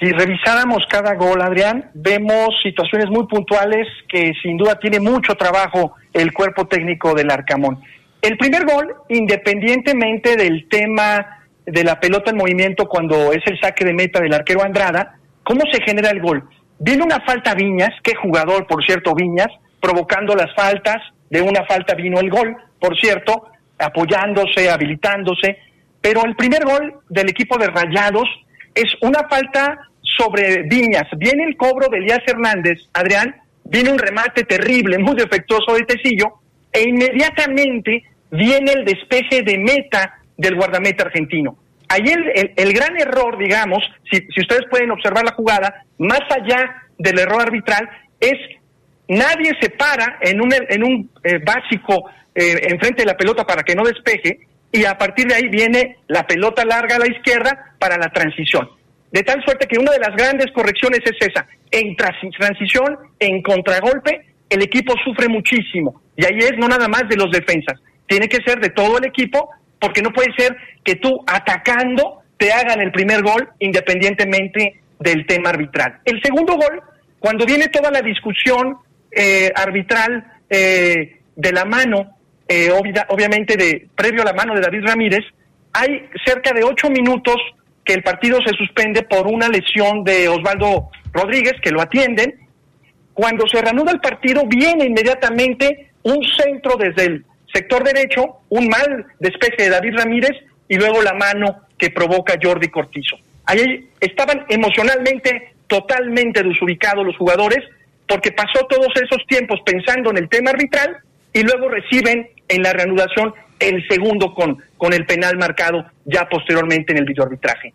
Si revisáramos cada gol, Adrián, vemos situaciones muy puntuales que sin duda tiene mucho trabajo el cuerpo técnico del Arcamón. El primer gol, independientemente del tema de la pelota en movimiento cuando es el saque de meta del arquero Andrada, ¿cómo se genera el gol? Viene una falta Viñas, qué jugador, por cierto, Viñas, provocando las faltas, de una falta vino el gol, por cierto, apoyándose, habilitándose, pero el primer gol del equipo de Rayados es una falta sobre Viñas. Viene el cobro de Elías Hernández, Adrián, viene un remate terrible, muy defectuoso de Tecillo, e inmediatamente viene el despeje de meta del guardameta argentino. Ahí el, gran error, digamos, si, ustedes pueden observar la jugada, más allá del error arbitral, es nadie se para en un, en un eh, básico eh, enfrente de la pelota para que no despeje y a partir de ahí viene la pelota larga a la izquierda para la transición. De tal suerte que una de las grandes correcciones es esa. En transición, en contragolpe, el equipo sufre muchísimo. Y ahí es no nada más de los defensas. Tiene que ser de todo el equipo porque no puede ser que tú atacando te hagan el primer gol independientemente del tema arbitral. El segundo gol, cuando viene toda la discusión eh, arbitral eh, de la mano, eh, obviamente de previo a la mano de David Ramírez, hay cerca de ocho minutos que el partido se suspende por una lesión de Osvaldo Rodríguez, que lo atienden. Cuando se reanuda el partido, viene inmediatamente un centro desde el sector derecho, un mal despeje de David Ramírez y luego la mano que provoca Jordi Cortizo. Ahí estaban emocionalmente totalmente desubicados los jugadores porque pasó todos esos tiempos pensando en el tema arbitral y luego reciben en la reanudación el segundo con, con el penal marcado ya posteriormente en el videoarbitraje.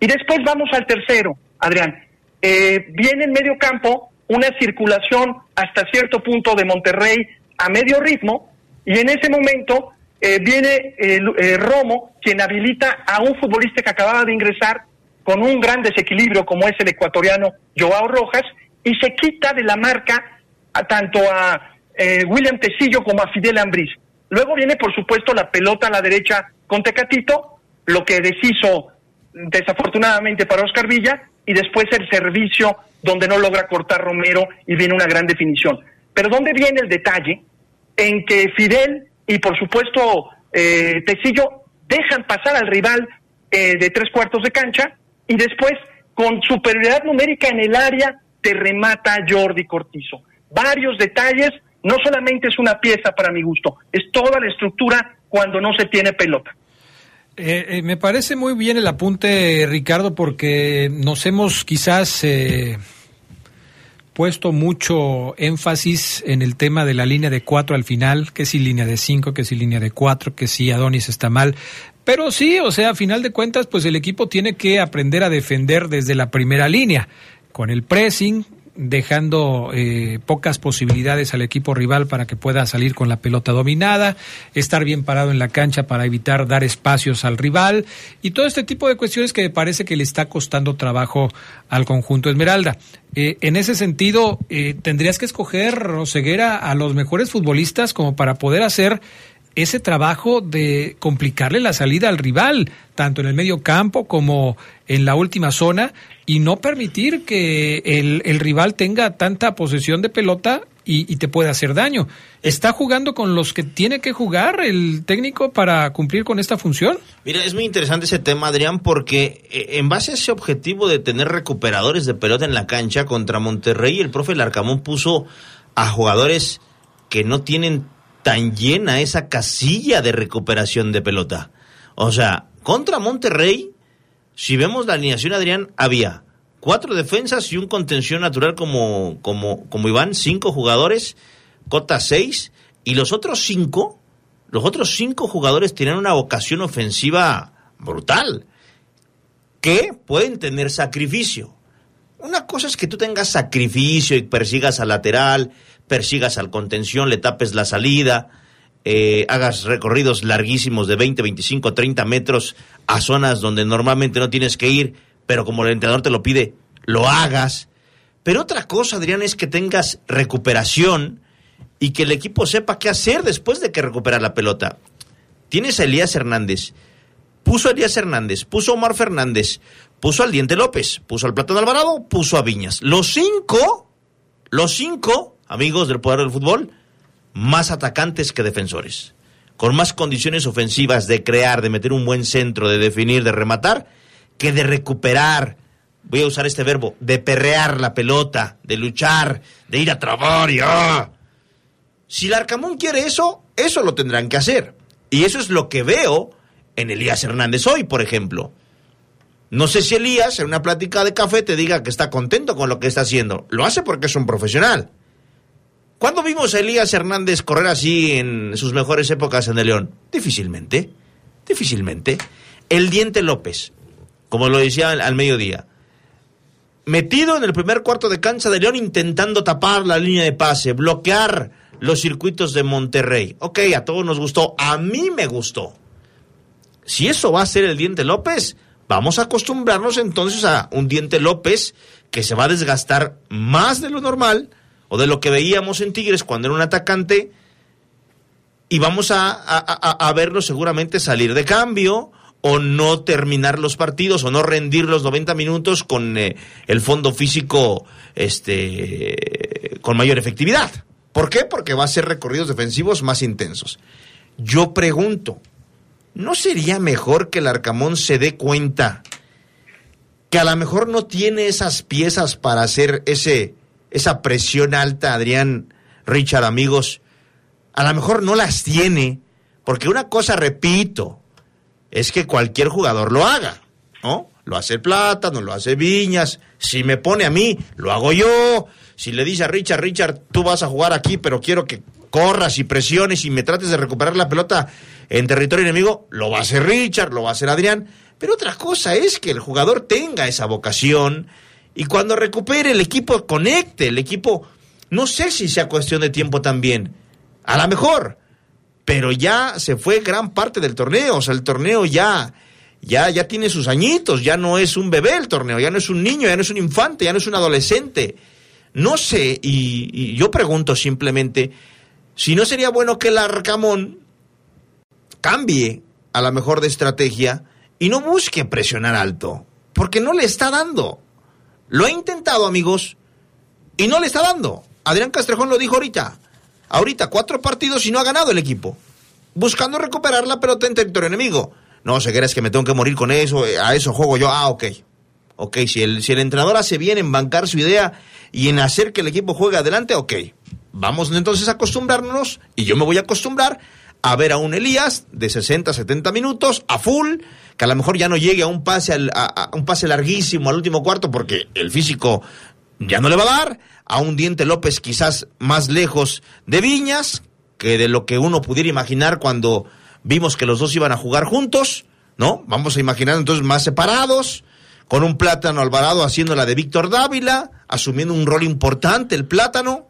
Y después vamos al tercero, Adrián. Eh, viene en medio campo una circulación hasta cierto punto de Monterrey a medio ritmo y en ese momento eh, viene eh, eh, Romo, quien habilita a un futbolista que acababa de ingresar con un gran desequilibrio como es el ecuatoriano Joao Rojas, y se quita de la marca a, tanto a William Tecillo como a Fidel Ambriz. Luego viene, por supuesto, la pelota a la derecha con Tecatito, lo que deshizo desafortunadamente para Oscar Villa, y después el servicio donde no logra cortar Romero y viene una gran definición. Pero ¿dónde viene el detalle? En que Fidel y por supuesto eh, Tecillo dejan pasar al rival eh, de tres cuartos de cancha y después con superioridad numérica en el área te remata Jordi Cortizo. Varios detalles, no solamente es una pieza para mi gusto, es toda la estructura cuando no se tiene pelota. Eh, me parece muy bien el apunte, Ricardo, porque nos hemos quizás puesto mucho énfasis en el tema de la línea de cuatro al final, que si línea de cinco, que si línea de cuatro, que si Adonis está mal. Pero sí, o sea, a final de cuentas, pues el equipo tiene que aprender a defender desde la primera línea, con el pressing, dejando eh, pocas posibilidades al equipo rival para que pueda salir con la pelota dominada, estar bien parado en la cancha para evitar dar espacios al rival y todo este tipo de cuestiones que me parece que le está costando trabajo al conjunto Esmeralda. Eh, en ese sentido, eh, tendrías que escoger, Roseguera, a los mejores futbolistas como para poder hacer ese trabajo de complicarle la salida al rival, tanto en el medio campo como en la última zona, y no permitir que el, rival tenga tanta posesión de pelota y, y te puede hacer daño. ¿Está jugando con los que tiene que jugar el técnico para cumplir con esta función? Mira, es muy interesante ese tema, Adrián, porque eh, en base a ese objetivo de tener recuperadores de pelota en la cancha contra Monterrey, el profe Larcamón puso a jugadores que no tienen tan llena esa casilla de recuperación de pelota. O sea, contra Monterrey, si vemos la alineación, Adrián, había cuatro defensas y un contención natural como, como, como Iván, cinco jugadores, Cota seis, y los otros cinco, los otros cinco jugadores tienen una vocación ofensiva brutal, que pueden tener sacrificio. Una cosa es que tú tengas sacrificio y persigas al lateral, persigas al contención, le tapes la salida, eh, hagas recorridos larguísimos de 20, 25, 30 metros a zonas donde normalmente no tienes que ir, pero como el entrenador te lo pide, lo hagas. Pero otra cosa, Adrián, es que tengas recuperación y que el equipo sepa qué hacer después de que recupera la pelota. Tienes a Elías Hernández, puso a Elías Hernández, puso a Omar Fernández, puso al Diente López, puso al Platón Alvarado, puso a Viñas. Los cinco, los cinco amigos del poder del fútbol, más atacantes que defensores, con más condiciones ofensivas de crear, de meter un buen centro, de definir, de rematar, que de recuperar, voy a usar este verbo, de perrear la pelota, de luchar, de ir a trabar y ¡ah! Si el Arcamón quiere eso, eso lo tendrán que hacer. Y eso es lo que veo en Elías Hernández hoy, por ejemplo. No sé si Elías en una plática de café te diga que está contento con lo que está haciendo. Lo hace porque es un profesional. ¿Cuándo vimos a Elías Hernández correr así en sus mejores épocas en el León? Difícilmente, difícilmente. El Diente López, como lo decía al, mediodía, metido en el primer cuarto de cancha de León intentando tapar la línea de pase, bloquear los circuitos de Monterrey. Ok, a todos nos gustó, a mí me gustó. Si eso va a ser el Diente López, vamos a acostumbrarnos entonces a un Diente López que se va a desgastar más de lo normal o de lo que veíamos en Tigres cuando era un atacante y vamos a, verlo seguramente salir de cambio o no terminar los partidos o no rendir los 90 minutos con eh, el fondo físico este con mayor efectividad. ¿Por qué? Porque va a ser recorridos defensivos más intensos. Yo pregunto, ¿no sería mejor que el Arcamón se dé cuenta que a lo mejor no tiene esas piezas para hacer ese esa presión alta, Adrián, Richard, amigos? A lo mejor no las tiene, porque una cosa, repito, es que cualquier jugador lo haga, ¿no? Lo hace Plátano, lo hace Viñas. Si me pone a mí, lo hago yo. Si le dice a Richard, Richard, tú vas a jugar aquí, pero quiero que corras y presiones y me trates de recuperar la pelota en territorio enemigo, lo va a hacer Richard, lo va a hacer Adrián. Pero otra cosa es que el jugador tenga esa vocación y cuando recupere el equipo conecte, el equipo, no sé si sea cuestión de tiempo también, a lo mejor, pero ya se fue gran parte del torneo, o sea, el torneo ya, ya, ya tiene sus añitos, ya no es un bebé el torneo, ya no es un niño, ya no es un infante, ya no es un adolescente. No sé, y, y yo pregunto simplemente, si no sería bueno que el Arcamón cambie a la mejor de estrategia y no busque presionar alto, porque no le está dando. Lo ha intentado, amigos, y no le está dando. Adrián Castrejón lo dijo ahorita. Ahorita, cuatro partidos y no ha ganado el equipo. Buscando recuperar la pelota en territorio enemigo. No, Ceguera, es que me tengo que morir con eso, eh, a eso juego yo. Ah, ok. Ok, si el, si el entrenador hace bien en bancar su idea y en hacer que el equipo juegue adelante, ok. Vamos entonces a acostumbrarnos, y yo me voy a acostumbrar a ver a un Elías de 60, 70 minutos, a full, que a lo mejor ya no llegue a un pase, al, a, un pase larguísimo al último cuarto porque el físico ya no le va a dar, a un Diente López quizás más lejos de Viñas, que de lo que uno pudiera imaginar cuando vimos que los dos iban a jugar juntos, ¿no? Vamos a imaginar entonces más separados, con un plátano Alvarado haciendo la de Víctor Dávila, asumiendo un rol importante el plátano.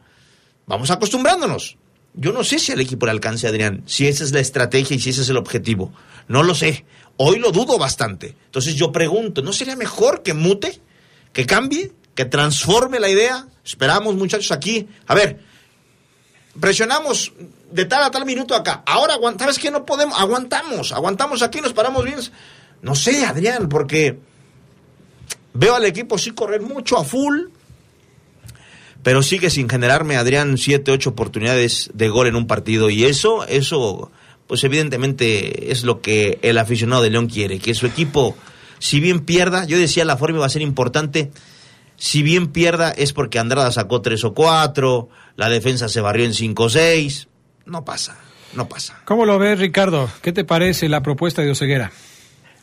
Vamos acostumbrándonos. Yo no sé si al equipo le alcance, Adrián, si esa es la estrategia y si ese es el objetivo. No lo sé. Hoy lo dudo bastante. Entonces yo pregunto, ¿no sería mejor que mute, que cambie, que transforme la idea? Esperamos, muchachos, aquí. A ver, presionamos de tal a tal minuto acá. Ahora, ¿sabes qué? No podemos, aguantamos, aguantamos aquí, nos paramos bien. No sé, Adrián, porque veo al equipo sí correr mucho a full, pero sigue sin generarme, Adrián, siete, ocho oportunidades de gol en un partido. Y eso, eso, pues evidentemente es lo que el aficionado de León quiere, que su equipo, si bien pierda, yo decía la forma iba a ser importante, si bien pierda es porque Andrada sacó tres o cuatro, la defensa se barrió en cinco o seis, no pasa, no pasa. ¿Cómo lo ves, Ricardo? ¿Qué te parece la propuesta de Oseguera?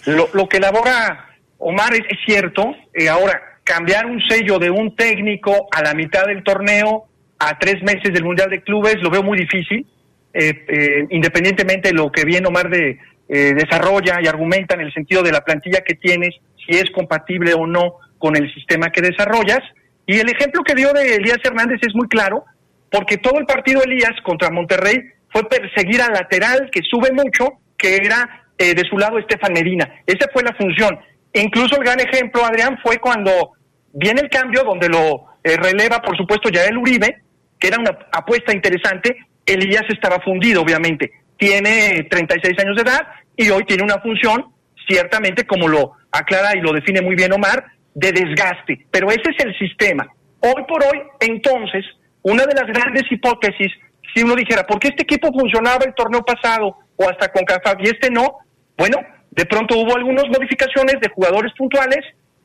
Lo, lo que elabora Omar es, es cierto. Eh, ahora, cambiar un sello de un técnico a la mitad del torneo, a tres meses del Mundial de Clubes, lo veo muy difícil. Eh, eh, independientemente de lo que bien Omar de, eh, desarrolla y argumenta en el sentido de la plantilla que tienes, si es compatible o no con el sistema que desarrollas. Y el ejemplo que dio de Elías Hernández es muy claro, porque todo el partido Elías contra Monterrey fue perseguir al lateral que sube mucho, que era eh, de su lado Estefan Medina. Esa fue la función. Incluso el gran ejemplo, Adrián, fue cuando viene el cambio donde lo eh, releva, por supuesto, Yael Uribe, que era una apuesta interesante. Elías estaba fundido, obviamente. Tiene 36 años de edad y hoy tiene una función, ciertamente, como lo aclara y lo define muy bien Omar, de desgaste. Pero ese es el sistema. Hoy por hoy, entonces, una de las grandes hipótesis, si uno dijera, ¿por qué este equipo funcionaba el torneo pasado o hasta con CAFAB y este no? Bueno, de pronto hubo algunas modificaciones de jugadores puntuales,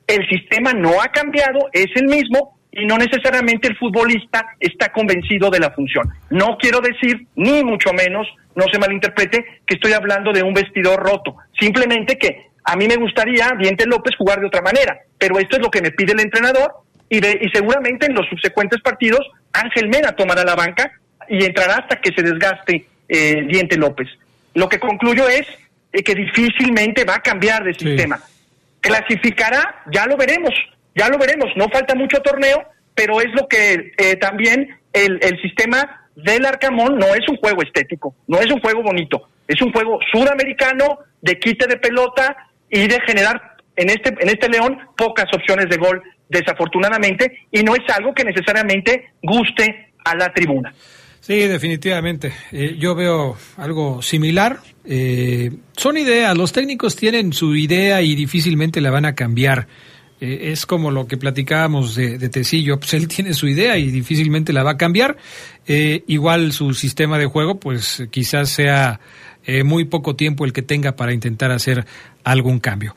el sistema no ha cambiado, es el mismo y no necesariamente el futbolista está convencido de la función. No quiero decir, ni mucho menos, no se malinterprete, que estoy hablando de un vestidor roto. Simplemente que a mí me gustaría, Diente López, jugar de otra manera, pero esto es lo que me pide el entrenador y, de, y seguramente en los subsecuentes partidos Ángel Mena tomará la banca y entrará hasta que se desgaste eh, Diente López. Lo que concluyo es eh, que difícilmente va a cambiar de Sí. sistema. Clasificará, ya lo veremos, ya lo veremos, no falta mucho torneo, pero es lo que eh, también el, el sistema del Arcamón no es un juego estético, no es un juego bonito, es un juego sudamericano de quite de pelota y de generar en este, en este León pocas opciones de gol, desafortunadamente, y no es algo que necesariamente guste a la tribuna. Sí, definitivamente. Eh, yo veo algo similar. Eh, son ideas, los técnicos tienen su idea y difícilmente la van a cambiar. Eh, es como lo que platicábamos de, de pues él tiene su idea y difícilmente la va a cambiar. Eh, igual su sistema de juego, pues quizás sea eh, muy poco tiempo el que tenga para intentar hacer algún cambio.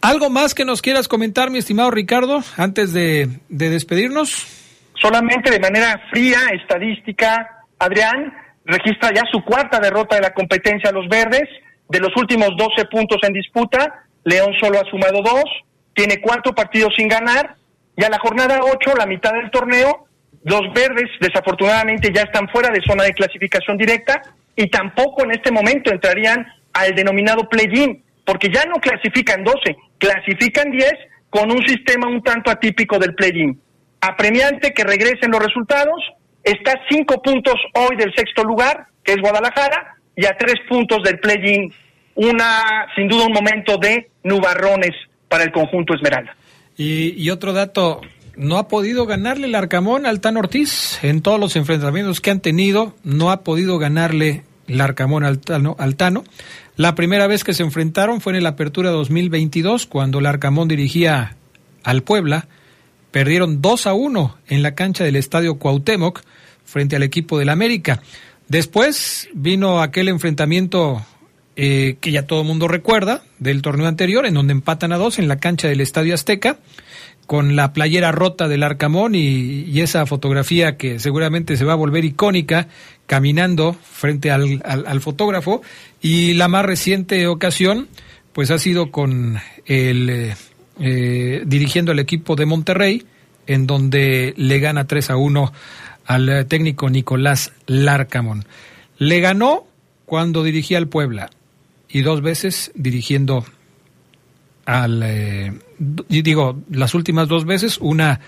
¿Algo más que nos quieras comentar, mi estimado Ricardo, antes de, de despedirnos? solamente de manera fría, estadística, Adrián registra ya su cuarta derrota de la competencia a los verdes. De los últimos 12 puntos en disputa, León solo ha sumado dos, tiene cuatro partidos sin ganar, y a la jornada 8, la mitad del torneo, los verdes desafortunadamente ya están fuera de zona de clasificación directa y tampoco en este momento entrarían al denominado play-in, porque ya no clasifican 12, clasifican 10 con un sistema un tanto atípico del play-in apremiante que regresen los resultados. Está cinco puntos hoy del sexto lugar, que es Guadalajara, y a tres puntos del play-in. Una, sin duda, un momento de nubarrones para el conjunto Esmeralda. Y, otro dato, no ha podido ganarle el Arcamón al Tan Ortiz en todos los enfrentamientos que han tenido, no ha podido ganarle el Arcamón. Al Tano. La primera vez que se enfrentaron fue en la Apertura 2022, cuando el Arcamón dirigía al Puebla. Perdieron 2 a 1 en la cancha del Estadio Cuauhtémoc frente al equipo del América. Después vino aquel enfrentamiento eh, que ya todo el mundo recuerda del torneo anterior, en donde empatan a dos en la cancha del Estadio Azteca, con la playera rota del Arcamón y, esa fotografía que seguramente se va a volver icónica, caminando frente al, al, fotógrafo. Y la más reciente ocasión, pues ha sido con el eh, eh, dirigiendo al equipo de Monterrey, en donde le gana 3 a 1 al eh, técnico Nicolás Larcamón. Le ganó cuando dirigía al Puebla y dos veces dirigiendo al, eh, digo, las últimas dos veces, una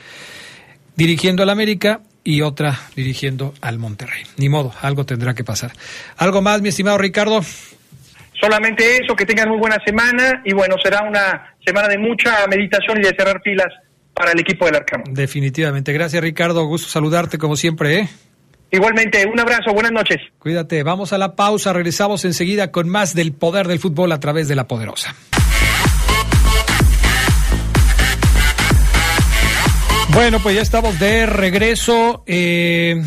dirigiendo al América y otra dirigiendo al Monterrey. Ni modo, algo tendrá que pasar. ¿Algo más, mi estimado Ricardo? Solamente eso, que tengan muy buena semana y bueno, será una semana de mucha meditación y de cerrar pilas para el equipo del Arcamón. Definitivamente. Gracias, Ricardo. Gusto saludarte como siempre, ¿eh? Igualmente, un abrazo, buenas noches. Cuídate, vamos a la pausa, regresamos enseguida con más del poder del fútbol a través de la poderosa. Bueno, pues ya estamos de regreso. Eh,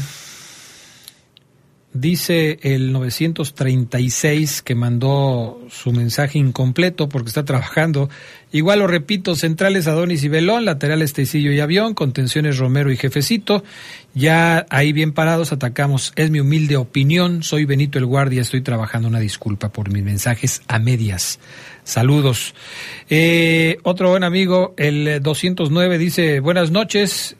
dice el 936 que mandó su mensaje incompleto porque está trabajando. Igual lo repito, centrales Adonis y Belón, laterales Tecillo y Avión, contenciones Romero y Jefecito. Ya ahí bien parados atacamos. Es mi humilde opinión. Soy Benito el Guardia, estoy trabajando. Una disculpa por mis mensajes a medias. Saludos. Eh, otro buen amigo, el 209, dice, buenas noches.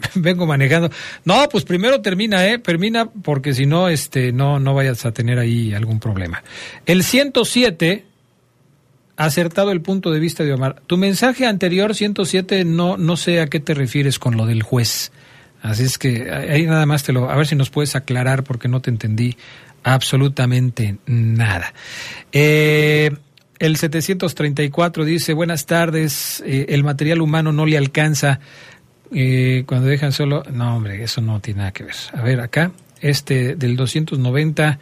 Vengo manejando. No, pues primero termina, ¿eh? Termina porque si no, este, no, no vayas a tener ahí algún problema. El 107, acertado el punto de vista de Omar. Tu mensaje anterior, 107, no, no sé a qué te refieres con lo del juez. Así es que ahí nada más te lo, a ver si nos puedes aclarar porque no te entendí absolutamente nada. Eh, el 734 dice, buenas tardes, eh, el material humano no le alcanza eh, cuando dejan solo... No, hombre, eso no tiene nada que ver. A ver, acá, este del 290...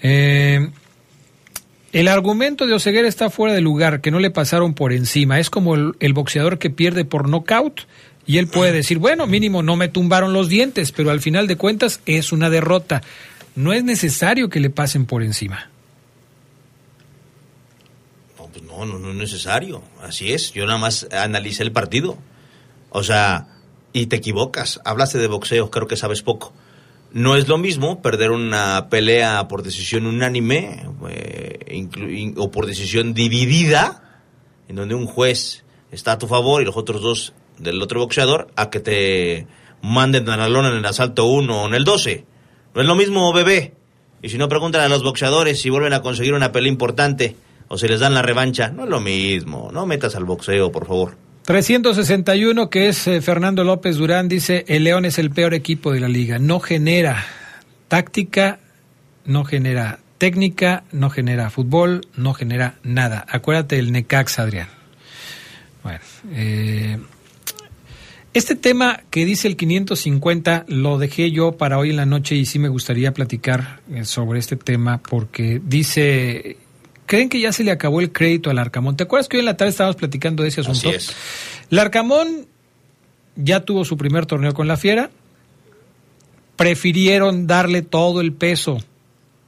el argumento de Oseguera está fuera de lugar, que no le pasaron por encima. Es como el, el boxeador que pierde por nocaut y él puede decir, bueno, mínimo no me tumbaron los dientes, pero al final de cuentas es una derrota no es necesario que le pasen por encima. No, pues no, no, no es necesario. Así es. Yo nada más analicé el partido. O sea, y te equivocas. Hablaste de boxeo, creo que sabes poco. No es lo mismo perder una pelea por decisión unánime eh, o por decisión dividida, en donde un juez está a tu favor y los otros dos del otro boxeador, a que te manden a la lona en el asalto 1 o en el 12. No es lo mismo, bebé. Y si no, preguntan a los boxeadores si vuelven a conseguir una pelea importante o si les dan la revancha. No es lo mismo. No metas al boxeo, por favor. 361, que es eh, Fernando López Durán, dice, el León es el peor equipo de la liga. No genera táctica, no genera técnica, no genera fútbol, no genera nada. Acuérdate del Necax, Adrián. Bueno, eh, este tema que dice el 550 lo dejé yo para hoy en la noche y sí me gustaría platicar eh, sobre este tema porque dice, ¿creen que ya se le acabó el crédito al Arcamón? ¿Te acuerdas que hoy en la tarde estábamos platicando de ese asunto? Así es. El Arcamón ya tuvo su primer torneo con la Fiera, prefirieron darle todo el peso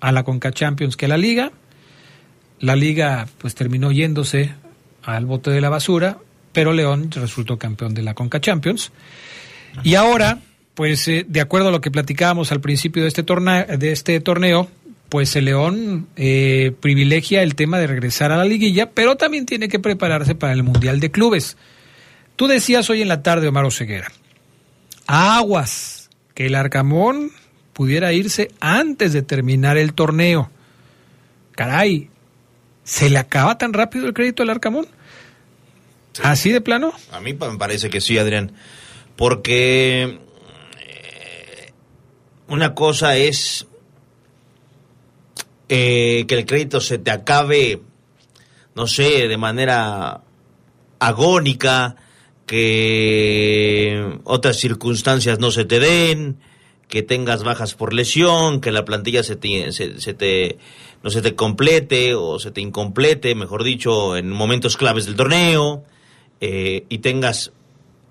a la Conca Champions que a la Liga. La Liga pues terminó yéndose al bote de la basura, pero León resultó campeón de la Conca Champions. Y ahora, pues eh, de acuerdo a lo que platicábamos al principio de este, torneo, de este torneo, pues el León eh, privilegia el tema de regresar a la liguilla, pero también tiene que prepararse para el Mundial de Clubes. Tú decías hoy en la tarde, Omar Oseguera, aguas, que el Arcamón pudiera irse antes de terminar el torneo. Caray, ¿se le acaba tan rápido el crédito al Arcamón? ¿Así de plano? A mí me parece que sí, Adrián. Porque eh, una cosa es eh, que el crédito se te acabe, no sé, de manera agónica, que otras circunstancias no se te den, que tengas bajas por lesión, que la plantilla se se te no se te complete o se te incomplete, mejor dicho, en momentos claves del torneo eh, y tengas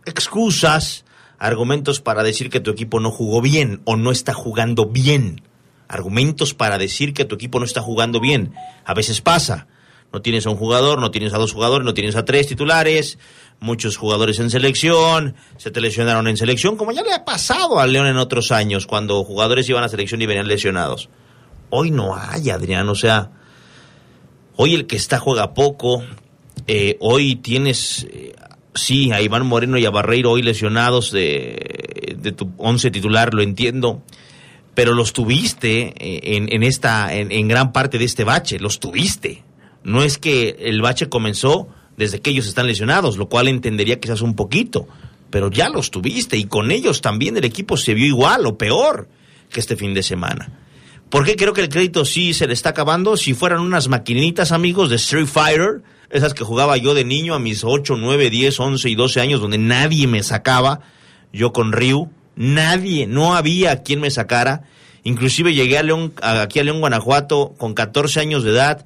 excusas, argumentos para decir que tu equipo no jugó bien o no está jugando bien. Argumentos para decir que tu equipo no está jugando bien. A veces pasa. No tienes a un jugador, no tienes a dos jugadores, no tienes a tres titulares, muchos jugadores en selección, se te lesionaron en selección, como ya le ha pasado al León en otros años, cuando jugadores iban a selección y venían lesionados. Hoy no hay, Adrián, o sea, hoy el que está juega poco, eh, hoy tienes, eh, sí, a Iván Moreno y a Barreiro hoy lesionados de, de tu once titular, lo entiendo, pero los tuviste eh, en, en esta, en, en, gran parte de este bache, los tuviste. No es que el bache comenzó desde que ellos están lesionados, lo cual entendería quizás un poquito, pero ya los tuviste y con ellos también el equipo se vio igual o peor que este fin de semana. ¿Por qué creo que el crédito sí se le está acabando? Si fueran unas maquinitas, amigos, de Street Fighter, esas que jugaba yo de niño a mis 8, 9, 10, 11 y 12 años, donde nadie me sacaba, yo con Ryu, nadie, no había quien me sacara. Inclusive llegué a León, aquí a León, Guanajuato, con 14 años de edad,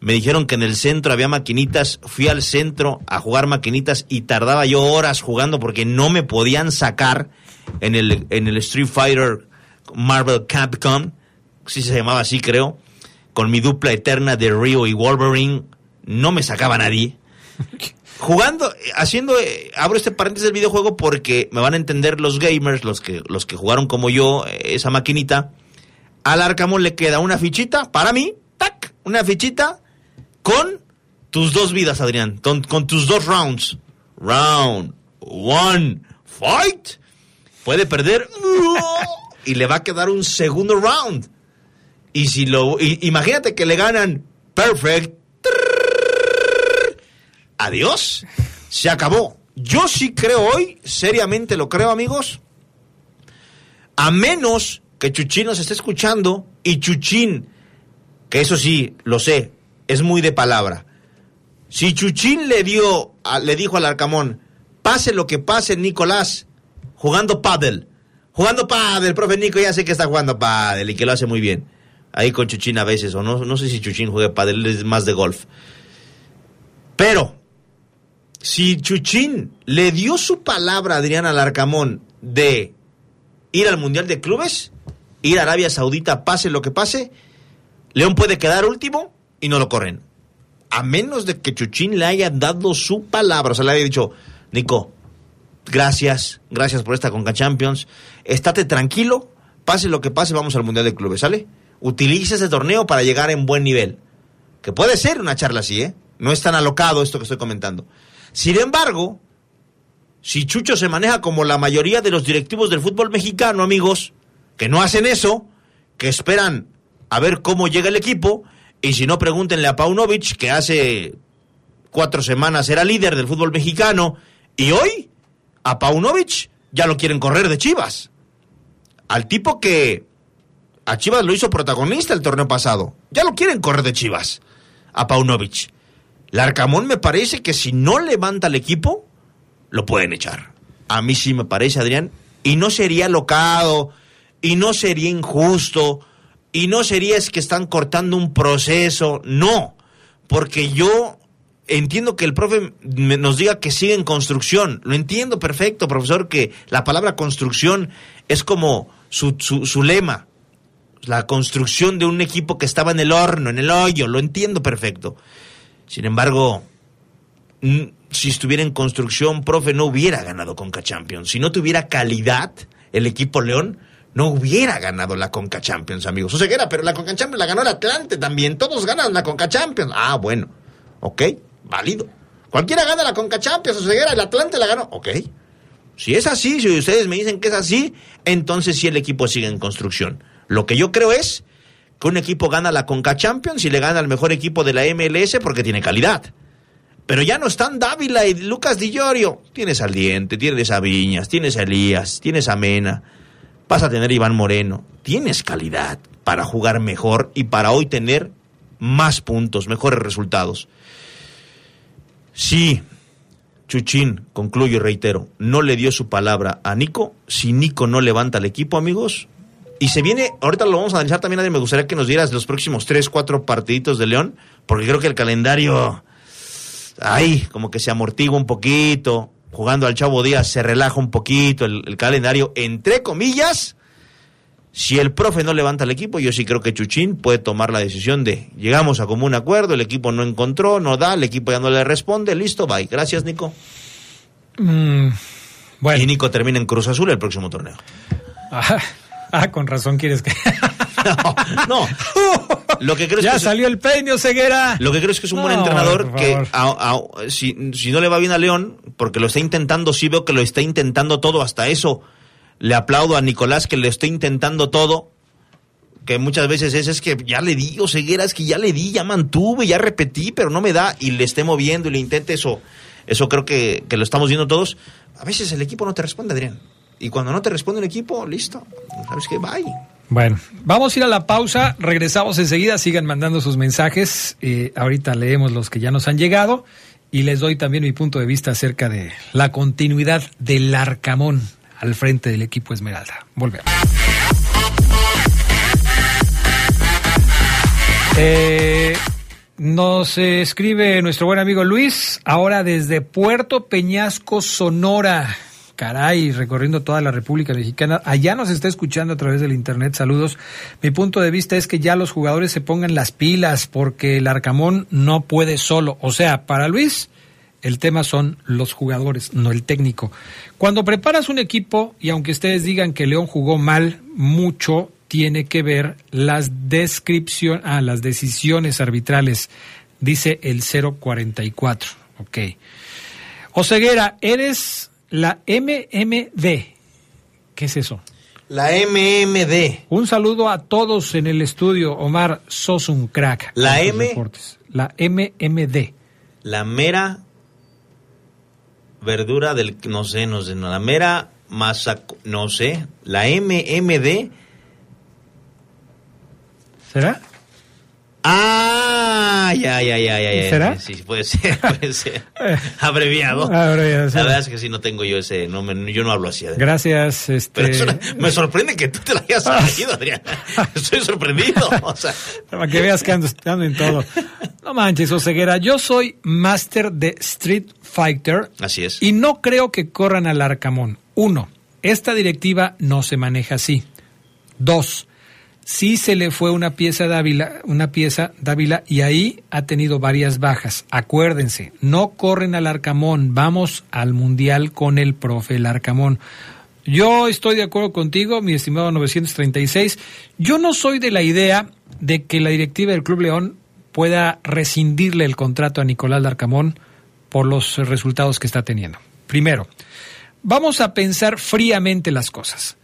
Me dijeron que en el centro había maquinitas. Fui al centro a jugar maquinitas y tardaba yo horas jugando porque no me podían sacar en el, en el Street Fighter Marvel Capcom. Sí se llamaba así, creo. Con mi dupla eterna de Rio y Wolverine. No me sacaba nadie. Jugando, haciendo, eh, abro este paréntesis del videojuego porque me van a entender los gamers, los que, los que jugaron como yo eh, esa maquinita. Al Arcamón le queda una fichita, para mí, tac, una fichita con tus dos vidas, Adrián, con, con tus dos rounds. Round one, fight. Puede perder y le va a quedar un segundo round. Y si lo, y- imagínate que le ganan perfect. Adiós. Se acabó. Yo sí creo hoy, seriamente lo creo, amigos. A menos que Chuchín nos esté escuchando y Chuchín, que eso sí, lo sé, es muy de palabra. Si Chuchín le dio, le dijo al Arcamón, pase lo que pase, Nicolás, jugando pádel, jugando pádel, profe Nico, ya sé que está jugando pádel y que lo hace muy bien. Ahí con Chuchín a veces, o no, no sé si Chuchín juega pádel, es más de golf. Pero, si Chuchín le dio su palabra a Adrián Alarcamón de ir al Mundial de Clubes, ir a Arabia Saudita, pase lo que pase, León puede quedar último y no lo corren. A menos de que Chuchín le haya dado su palabra, o sea, le haya dicho, Nico, gracias, gracias por esta Conca Champions, estate tranquilo, pase lo que pase, vamos al Mundial de Clubes, ¿sale? Utiliza ese torneo para llegar en buen nivel. Que puede ser una charla así, ¿eh? No es tan alocado esto que estoy comentando. Sin embargo, si Chucho se maneja como la mayoría de los directivos del fútbol mexicano, amigos, que no hacen eso, que esperan a ver cómo llega el equipo, y si no, pregúntenle a Paunovic, que hace cuatro semanas era líder del fútbol mexicano, y hoy a Paunovic ya lo quieren correr de Chivas. Al tipo que a Chivas lo hizo protagonista el torneo pasado, ya lo quieren correr de Chivas, a Paunovic. Larcamón me parece que si no levanta el equipo, lo pueden echar. A mí sí me parece, Adrián. Y no sería locado, y no sería injusto, y no sería es que están cortando un proceso. No, porque yo entiendo que el profe nos diga que sigue en construcción. Lo entiendo perfecto, profesor, que la palabra construcción es como su, su, su lema. La construcción de un equipo que estaba en el horno, en el hoyo. Lo entiendo perfecto. Sin embargo, si estuviera en construcción, profe, no hubiera ganado Conca Champions. Si no tuviera calidad, el equipo León no hubiera ganado la Conca Champions, amigos. O pero la Conca Champions la ganó el Atlante también. Todos ganan la Conca Champions. Ah, bueno. Ok, válido. Cualquiera gana la Conca Champions. O el Atlante la ganó. Ok. Si es así, si ustedes me dicen que es así, entonces sí el equipo sigue en construcción. Lo que yo creo es que un equipo gana la Conca Champions y le gana al mejor equipo de la MLS porque tiene calidad. Pero ya no están Dávila y Lucas Di Llorio. Tienes al Diente, tienes a Viñas, tienes a Elías, tienes a Mena. Vas a tener a Iván Moreno. Tienes calidad para jugar mejor y para hoy tener más puntos, mejores resultados. Sí, Chuchín, concluyo y reitero, no le dio su palabra a Nico. Si Nico no levanta el equipo, amigos, y se viene, ahorita lo vamos a analizar también, Adri, me gustaría que nos dieras los próximos tres, cuatro partiditos de León, porque creo que el calendario, ahí, como que se amortigua un poquito, jugando al Chavo Díaz se relaja un poquito el, el calendario, entre comillas, si el profe no levanta el equipo, yo sí creo que Chuchín puede tomar la decisión de llegamos a común acuerdo, el equipo no encontró, no da, el equipo ya no le responde, listo, bye. Gracias, Nico. Mm, bueno. Y Nico termina en Cruz Azul el próximo torneo. Ah, ah, con razón quieres que. No, lo que creo es ya que salió el peño, ceguera. Lo que creo es que es un buen No, entrenador que favor. a- a- si, si no le va bien a León, porque lo está intentando, sí veo que lo está intentando todo, hasta eso le aplaudo a Nicolás que le está intentando todo, que muchas veces es, es que ya le di, o ceguera, es que ya le di, ya mantuve, ya repetí, pero no me da, y le esté moviendo y le intente eso, eso creo que, que lo estamos viendo todos. A veces el equipo no te responde, Adrián. Y cuando no te responde el equipo, listo, ¿sabes qué? Bye. Bueno, vamos a ir a la pausa, regresamos enseguida, sigan mandando sus mensajes, eh, ahorita leemos los que ya nos han llegado y les doy también mi punto de vista acerca de la continuidad del Arcamón al frente del equipo Esmeralda. Volvemos. Eh, Nos escribe nuestro buen amigo Luis, ahora desde Puerto Peñasco, Sonora. Caray, recorriendo toda la República Mexicana. Allá nos está escuchando a través del Internet. Saludos. Mi punto de vista es que ya los jugadores se pongan las pilas porque el Arcamón no puede solo. O sea, para Luis, el tema son los jugadores, no el técnico. Cuando preparas un equipo, y aunque ustedes digan que León jugó mal, mucho tiene que ver las descripción, ah, las decisiones arbitrales, dice el 044. Ok. Oseguera, eres la MMD. ¿Qué es eso? La MMD. Un saludo a todos en el estudio. Omar, sos un crack. La M. reportes. La MMD. La mera verdura del. No sé, no sé. No, la mera masa. No sé. La MMD. ¿Será? Ah, ya, ya, ya, ya. ¿Será? Sí, puede ser, puede ser. Abreviado. La verdad es que sí, no tengo yo ese. No, me- yo no hablo así. Adrián. Gracias. Este, Pero me sorprende que tú te la hayas elegido, Adrián. Estoy sorprendido. O sea, Para que veas que ando, ando en todo. No manches, Oseguera. Yo soy máster de Street Fighter. Así es. Y no creo que corran al Arcamón. Uno, esta directiva no se maneja así. Dos, sí se le fue una pieza Dávila, una pieza Dávila y ahí ha tenido varias bajas. Acuérdense, no corren al Arcamón, vamos al Mundial con el profe el Arcamón. Yo estoy de acuerdo contigo, mi estimado 936. Yo no soy de la idea de que la directiva del Club León pueda rescindirle el contrato a Nicolás Larcamón por los resultados que está teniendo. Primero, vamos a pensar fríamente las cosas.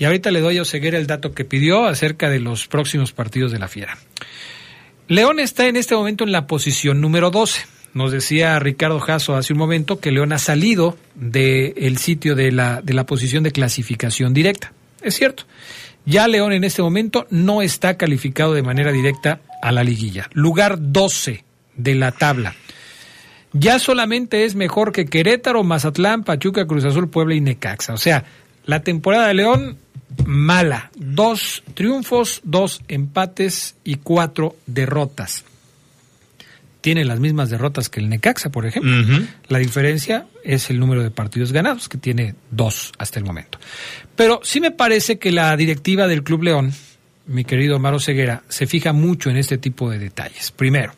Y ahorita le doy a Oseguera el dato que pidió acerca de los próximos partidos de la Fiera. León está en este momento en la posición número 12. Nos decía Ricardo Jasso hace un momento que León ha salido del sitio de la, de la posición de clasificación directa. Es cierto. Ya León en este momento no está calificado de manera directa a la liguilla. Lugar 12 de la tabla. Ya solamente es mejor que Querétaro, Mazatlán, Pachuca, Cruz Azul, Puebla y Necaxa. O sea, la temporada de León mala. Dos triunfos, dos empates y cuatro derrotas. Tiene las mismas derrotas que el Necaxa, por ejemplo. La diferencia es el número de partidos ganados, que tiene dos hasta el momento. Pero sí me parece que la directiva del Club León, mi querido Maro Ceguera, se fija mucho en este tipo de detalles. Primero,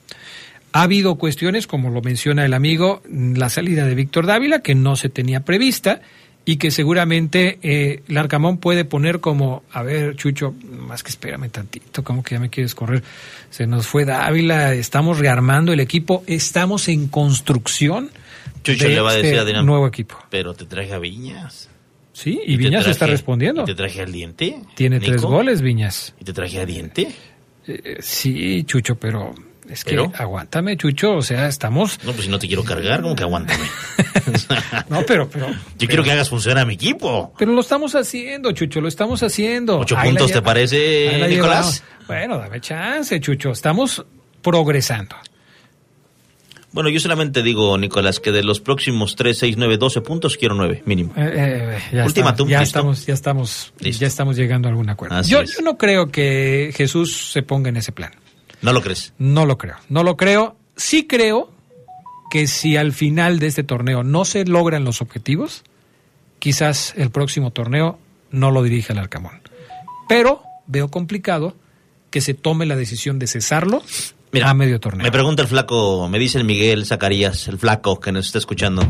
ha habido cuestiones, como lo menciona el amigo, la salida de Víctor Dávila, que no se tenía prevista y que seguramente eh, Larcamón puede poner como, a ver, Chucho, más que espérame tantito, como que ya me quieres correr. Se nos fue Dávila, estamos rearmando el equipo, estamos en construcción. Chucho de le va a este decir a Dinamo. nuevo equipo. Pero te traje a Viñas. Sí, y, Viñas traje- está respondiendo. y te traje al diente. Tiene Nico. tres goles, Viñas. Y te traje a diente. Eh, sí, Chucho, pero es que ¿Pero? aguántame, Chucho, o sea, estamos... No, pues si no te quiero cargar, como que aguántame. No, pero, pero... Yo quiero que hagas funcionar a mi equipo. Pero lo estamos haciendo, Chucho, lo estamos haciendo. ¿Ocho Ahí puntos te parece, Nicolás? llevamos. Bueno, dame chance, Chucho. Estamos progresando. Bueno, yo solamente digo, Nicolás, que de los próximos 3, 6, 9, 12 puntos quiero 9, mínimo. Eh, eh, ya Ultimátum, estamos, ya estamos, ya estamos, ya estamos llegando a algún acuerdo. Yo no creo que Jesús se ponga en ese plan. ¿No lo crees? No lo creo. No lo creo. Sí creo que si al final de este torneo no se logran los objetivos, quizás el próximo torneo no lo dirija el Arcamón. Pero veo complicado que se tome la decisión de cesarlo a medio torneo. Me pregunta el flaco, me dice el Miguel Zacarías, el flaco que nos está escuchando.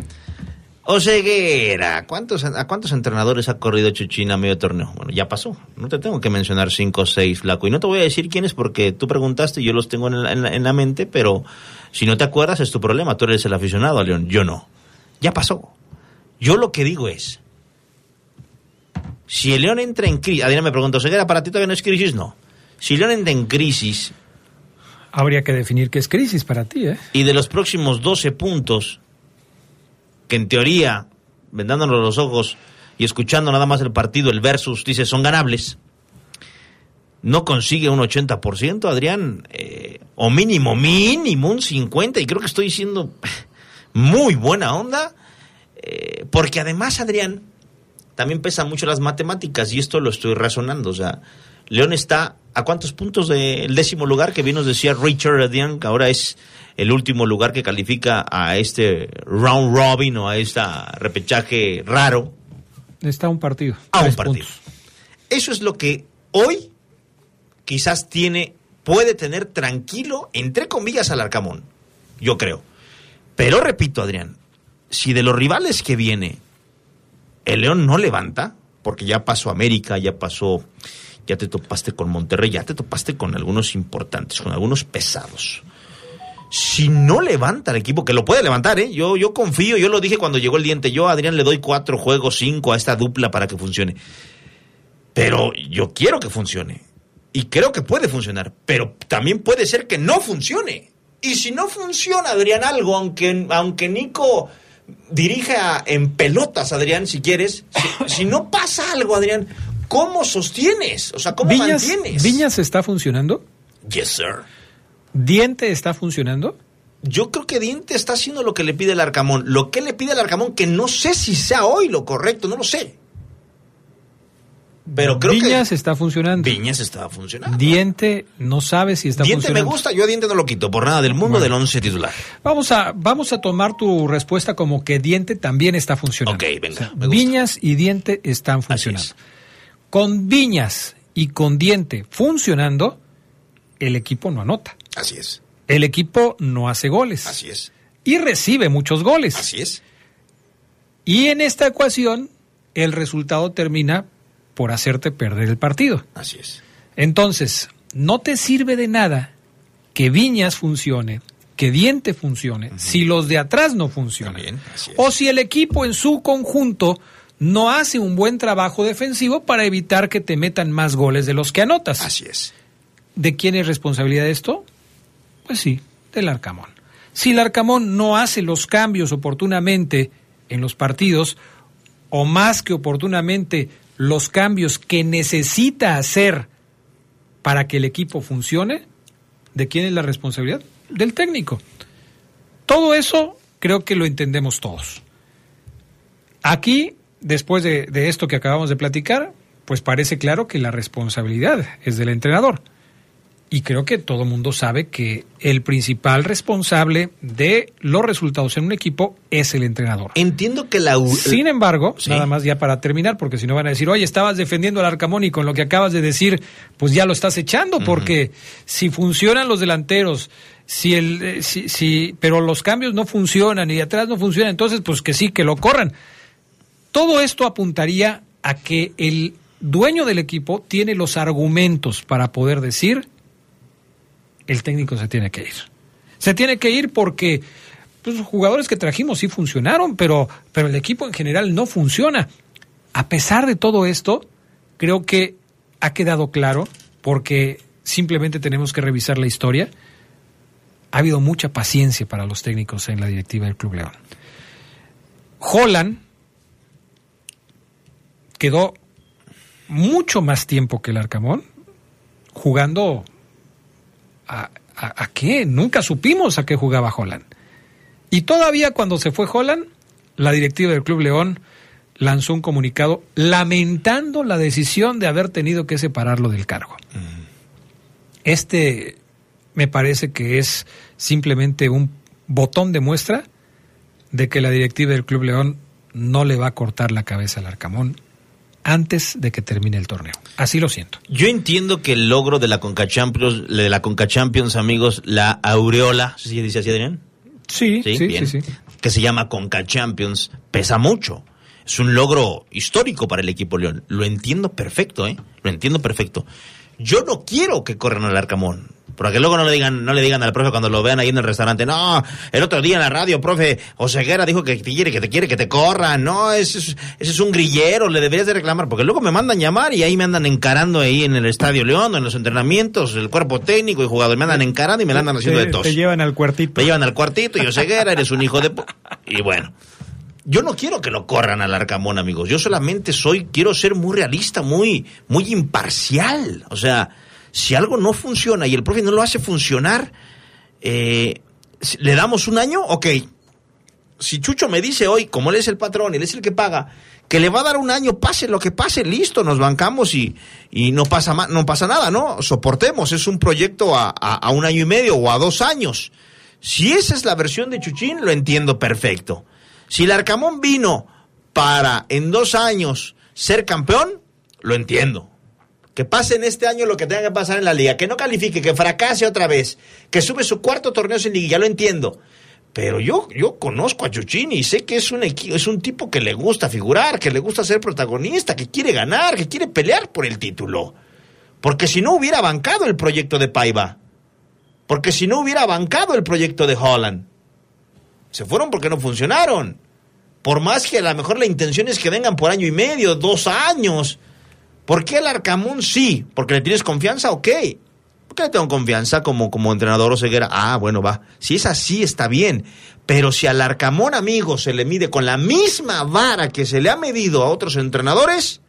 Oseguera, ¿cuántos, ¿a cuántos entrenadores ha corrido Chuchín a medio torneo? Bueno, ya pasó. No te tengo que mencionar cinco o seis, flaco. Y no te voy a decir quiénes porque tú preguntaste y yo los tengo en la, en la- en la mente, pero si no te acuerdas es tu problema. Tú eres el aficionado a León, yo no. Ya pasó. Yo lo que digo es, si el León entra en crisis, Adrián me pregunta, Oseguera, ¿para ti todavía no es crisis? No. Si León entra en crisis Habría que definir qué es crisis para ti, ¿eh? y de los próximos 12 puntos, que en teoría, vendándonos los ojos y escuchando nada más el partido, el versus, dice, son ganables, no consigue un 80%, Adrián, eh, o mínimo, mínimo un 50%, y creo que estoy siendo muy buena onda, eh, porque además, Adrián, también pesan mucho las matemáticas, y esto lo estoy razonando, o sea, León está a cuántos puntos del décimo lugar que bien nos decía Richard Adrian, que ahora es el último lugar que califica a este round robin o a este repechaje raro. Está un partido. A un partido. puntos. Eso es lo que hoy quizás tiene, puede tener tranquilo, entre comillas, al Arcamón. Yo creo. Pero repito, Adrián, si de los rivales que viene el León no levanta, porque ya pasó América, ya pasó, ya te topaste con Monterrey, ya te topaste con algunos importantes, con algunos pesados. Si no levanta el equipo, que lo puede levantar, ¿eh? Yo, yo confío, yo lo dije cuando llegó el diente, yo a Adrián le doy cuatro juegos, cinco a esta dupla para que funcione. Pero yo quiero que funcione. Y creo que puede funcionar. Pero también puede ser que no funcione. Y si no funciona, Adrián, algo, aunque, aunque Nico dirija en pelotas, Adrián, si quieres, si, si no pasa algo, Adrián, ¿cómo sostienes? O sea, ¿cómo Viñas, mantienes? Viñas está funcionando. Yes, sir. Diente está funcionando. Yo creo que Diente está haciendo lo que le pide el Arcamón. Lo que le pide el Arcamón, que no sé si sea hoy lo correcto, no lo sé. Pero creo Viñas que está funcionando. Viñas estaba funcionando. Diente no sabe si está Diente me funcionando. gusta, yo a Diente no lo quito por nada del mundo Bueno. del once titular. Vamos a, vamos a tomar tu respuesta como que Diente también está funcionando. Ok, venga, O sea, me gusta. Viñas y Diente están funcionando. es. Con Viñas y con Diente funcionando, el equipo no anota. Así es, El equipo no hace goles. así es, Y recibe muchos goles. así es. Y en esta ecuación, el resultado termina por hacerte perder el partido. Así es. Entonces, no te sirve de nada que Viñas funcione, que Diente funcione, si los de atrás no funcionan. También. O si el equipo en su conjunto no hace un buen trabajo defensivo para evitar que te metan más goles de los que anotas. Así es. ¿De quién es responsabilidad esto? Pues sí, del Arcamón. Si el Arcamón no hace los cambios oportunamente en los partidos, o más que oportunamente los cambios que necesita hacer para que el equipo funcione, ¿de quién es la responsabilidad? Del técnico. Todo eso creo que lo entendemos todos. Aquí, después de, de esto que acabamos de platicar, pues parece claro que la responsabilidad es del entrenador. Y creo que todo el mundo sabe que el principal responsable de los resultados en un equipo es el entrenador. Entiendo que la... Sin embargo, Sí. nada más ya para terminar, porque si no van a decir, oye, estabas defendiendo al Arcamón y con lo que acabas de decir, pues ya lo estás echando, porque si funcionan los delanteros, si el, eh, si, si, pero los cambios no funcionan y de atrás no funcionan, entonces pues que sí, que lo corran. Todo esto apuntaría a que el dueño del equipo tiene los argumentos para poder decir, el técnico se tiene que ir. Se tiene que ir porque pues, los jugadores que trajimos sí funcionaron, pero, pero el equipo en general no funciona. A pesar de todo esto, creo que ha quedado claro, porque simplemente tenemos que revisar la historia, ha habido mucha paciencia para los técnicos en la directiva del Club León. Holland quedó mucho más tiempo que el Arcamón jugando a, a- a qué? Nunca supimos a qué jugaba Holland. Y todavía cuando se fue Holland, la directiva del Club León lanzó un comunicado lamentando la decisión de haber tenido que separarlo del cargo. Este me parece que es simplemente un botón de muestra de que la directiva del Club León no le va a cortar la cabeza al Arcamón antes de que termine el torneo. Así lo siento. Yo entiendo que el logro de la Conca Champions, de la Conca Champions, amigos, la aureola, ¿sí dice así, Adrián? Sí, Sí, sí, bien. sí, sí. Que se llama Conca Champions, pesa mucho. Es un logro histórico para el equipo León. Lo entiendo perfecto, ¿eh? Lo entiendo perfecto. Yo no quiero que corran al Arcamón. Para que luego no le digan, no le digan al profe cuando lo vean ahí en el restaurante, no, el otro día en la radio, profe, Oseguera dijo que te quiere, que te quiere, que te corran, no, ese es, ese es un grillero, le deberías de reclamar, porque luego me mandan llamar y ahí me andan encarando ahí en el Estadio León, en los entrenamientos, el cuerpo técnico y jugador, me andan encarando y me la andan haciendo Te- de tos. Te llevan al cuartito. Te llevan al cuartito y Oseguera, eres un hijo de... Y bueno, yo no quiero que lo corran al Arcamón, amigos. Yo solamente soy, quiero ser muy realista, muy, muy imparcial. O sea, si algo no funciona y el profe no lo hace funcionar, eh, ¿le damos un año? Ok. si Chucho me dice hoy, como él es el patrón, él es el que paga, que le va a dar un año, pase lo que pase, listo, nos bancamos y, y no, pasa no pasa nada, ¿no? Soportemos, es un proyecto a, a, un año y medio o a dos años. Si esa es la versión de Chuchín, lo entiendo perfecto. Si el Arcamón vino para en dos años ser campeón, lo entiendo. Que pase en este año lo que tenga que pasar en la liga, que no califique, que fracase otra vez, que sube su cuarto torneo sin liga, ya lo entiendo. Pero yo, yo conozco a Chuchín y sé que es un, es un tipo que le gusta figurar, que le gusta ser protagonista, que quiere ganar, que quiere pelear por el título. Porque si no hubiera bancado el proyecto de Paiva, porque si no hubiera bancado el proyecto de Holland, se fueron porque no funcionaron. Por más que a lo mejor la intención es que vengan por año y medio, dos años. ¿Por qué el Arcamón sí? ¿Porque le tienes confianza? Ok. ¿Por qué le tengo confianza como, como entrenador o ceguera? Ah, bueno, va. Si es así, está bien. Pero si al Arcamón, amigo, se le mide con la misma vara que se le ha medido a otros entrenadores,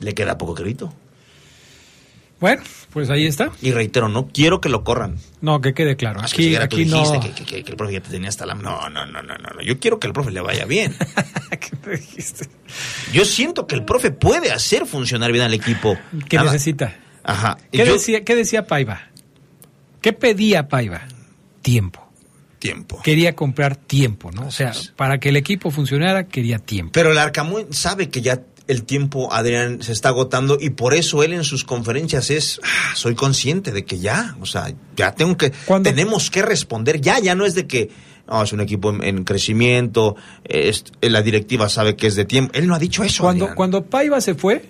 le queda poco crédito. Bueno, pues ahí está. Y reitero, no quiero que lo corran. No, que quede claro. Aquí, que aquí no. Que, el profe ya te tenía hasta la. No, no, no, no, no. Yo quiero que el profe le vaya bien. ¿Qué dijiste? Yo siento que el profe puede hacer funcionar bien al equipo. ¿Qué necesita? Ajá. ¿Qué, decía, ¿Qué decía Paiva? ¿Qué pedía Paiva? Tiempo. Tiempo. Quería comprar tiempo, ¿no? o sea, para que el equipo funcionara, quería tiempo. Pero el Arcamón sabe que ya el tiempo, Adrián, se está agotando y por eso él en sus conferencias es, ah, soy consciente de que ya, o sea, ya tengo que, tenemos que responder, ya, ya no es de que, no, es un equipo en, crecimiento, es, la directiva sabe que es de tiempo, él no ha dicho eso. Cuando, cuando Paiva se fue,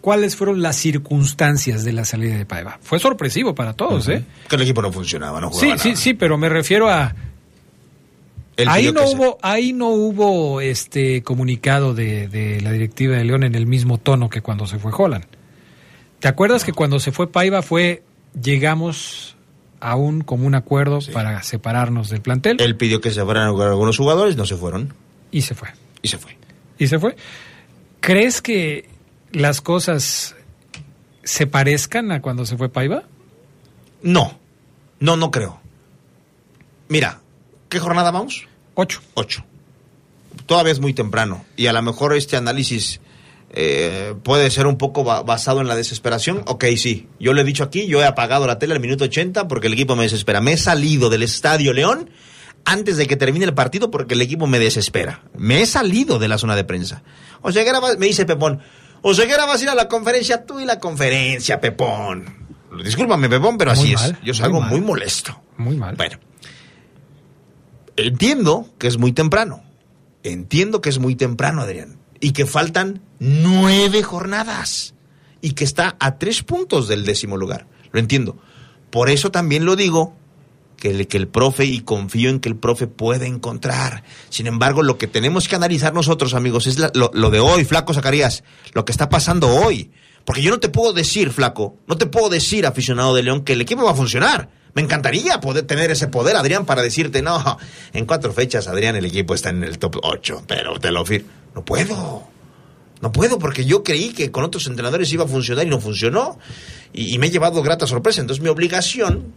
¿cuáles fueron las circunstancias de la salida de Paiva? Fue sorpresivo para todos, ¿eh? Que el equipo no funcionaba, no jugaba Sí, sí, sí, pero me refiero a ahí no hubo, ahí no hubo este comunicado de, la directiva de León en el mismo tono que cuando se fue Holland. ¿Te acuerdas que cuando se fue Paiva fue llegamos a un común acuerdo para separarnos del plantel? Él pidió que se fueran algunos jugadores, no se fueron. Y se fue. Y se fue. Y se fue. ¿Crees que las cosas se parezcan a cuando se fue Paiva? No. No, no creo. Mira, ¿Qué jornada vamos? Ocho. Ocho. Todavía es muy temprano y a lo mejor este análisis eh, puede ser un poco basado en la desesperación. Ok, sí. Yo le he dicho aquí, yo he apagado la tele al minuto 80 porque el equipo me desespera. Me he salido del Estadio León antes de que termine el partido porque el equipo me desespera. Me he salido de la zona de prensa. O sea, me dice Pepón, o sea, que vas a ir a la conferencia, tú y la conferencia, Pepón. Discúlpame, Pepón, pero así es. Yo salgo muy molesto. Muy mal. Bueno. Entiendo que es muy temprano. Entiendo que es muy temprano, Adrián. Y que faltan nueve jornadas. Y que está a tres puntos del décimo lugar. Lo entiendo. Por eso también lo digo que el, que el profe, y confío en que el profe puede encontrar. Sin embargo, lo que tenemos que analizar nosotros, amigos, es lo, lo, de hoy, Flaco Zacarías, lo que está pasando hoy. Porque yo no te puedo decir, Flaco, no te puedo decir, aficionado de León, que el equipo va a funcionar. Me encantaría poder tener ese poder, Adrián, para decirte, no, en cuatro fechas, Adrián, el equipo está en el top 8, pero te lo firmo. No puedo. No puedo porque yo creí que con otros entrenadores iba a funcionar y no funcionó. Y, me he llevado grata sorpresa. Entonces mi obligación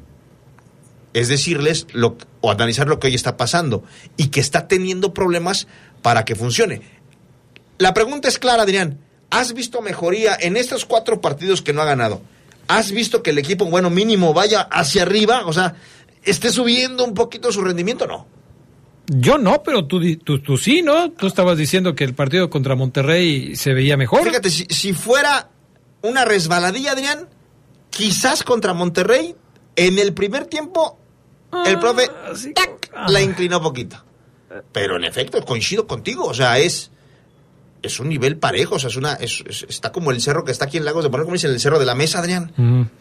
es decirles lo, o analizar lo que hoy está pasando y que está teniendo problemas para que funcione. La pregunta es clara, Adrián. ¿Has visto mejoría en estos cuatro partidos que no ha ganado? ¿Has visto que el equipo, bueno, mínimo vaya hacia arriba? O sea, esté subiendo un poquito su rendimiento, ¿no? Yo no, pero tú, tú, sí, ¿no? Tú estabas diciendo que el partido contra Monterrey se veía mejor. Fíjate, si, fuera una resbaladilla, Adrián, quizás contra Monterrey, en el primer tiempo, el ah, profe la inclinó poquito. Pero en efecto, coincido contigo, o sea, es es un nivel parejo, o sea, es una, está como el cerro que está aquí en Lagos de Poner, como dicen, el cerro de la mesa, Adrián.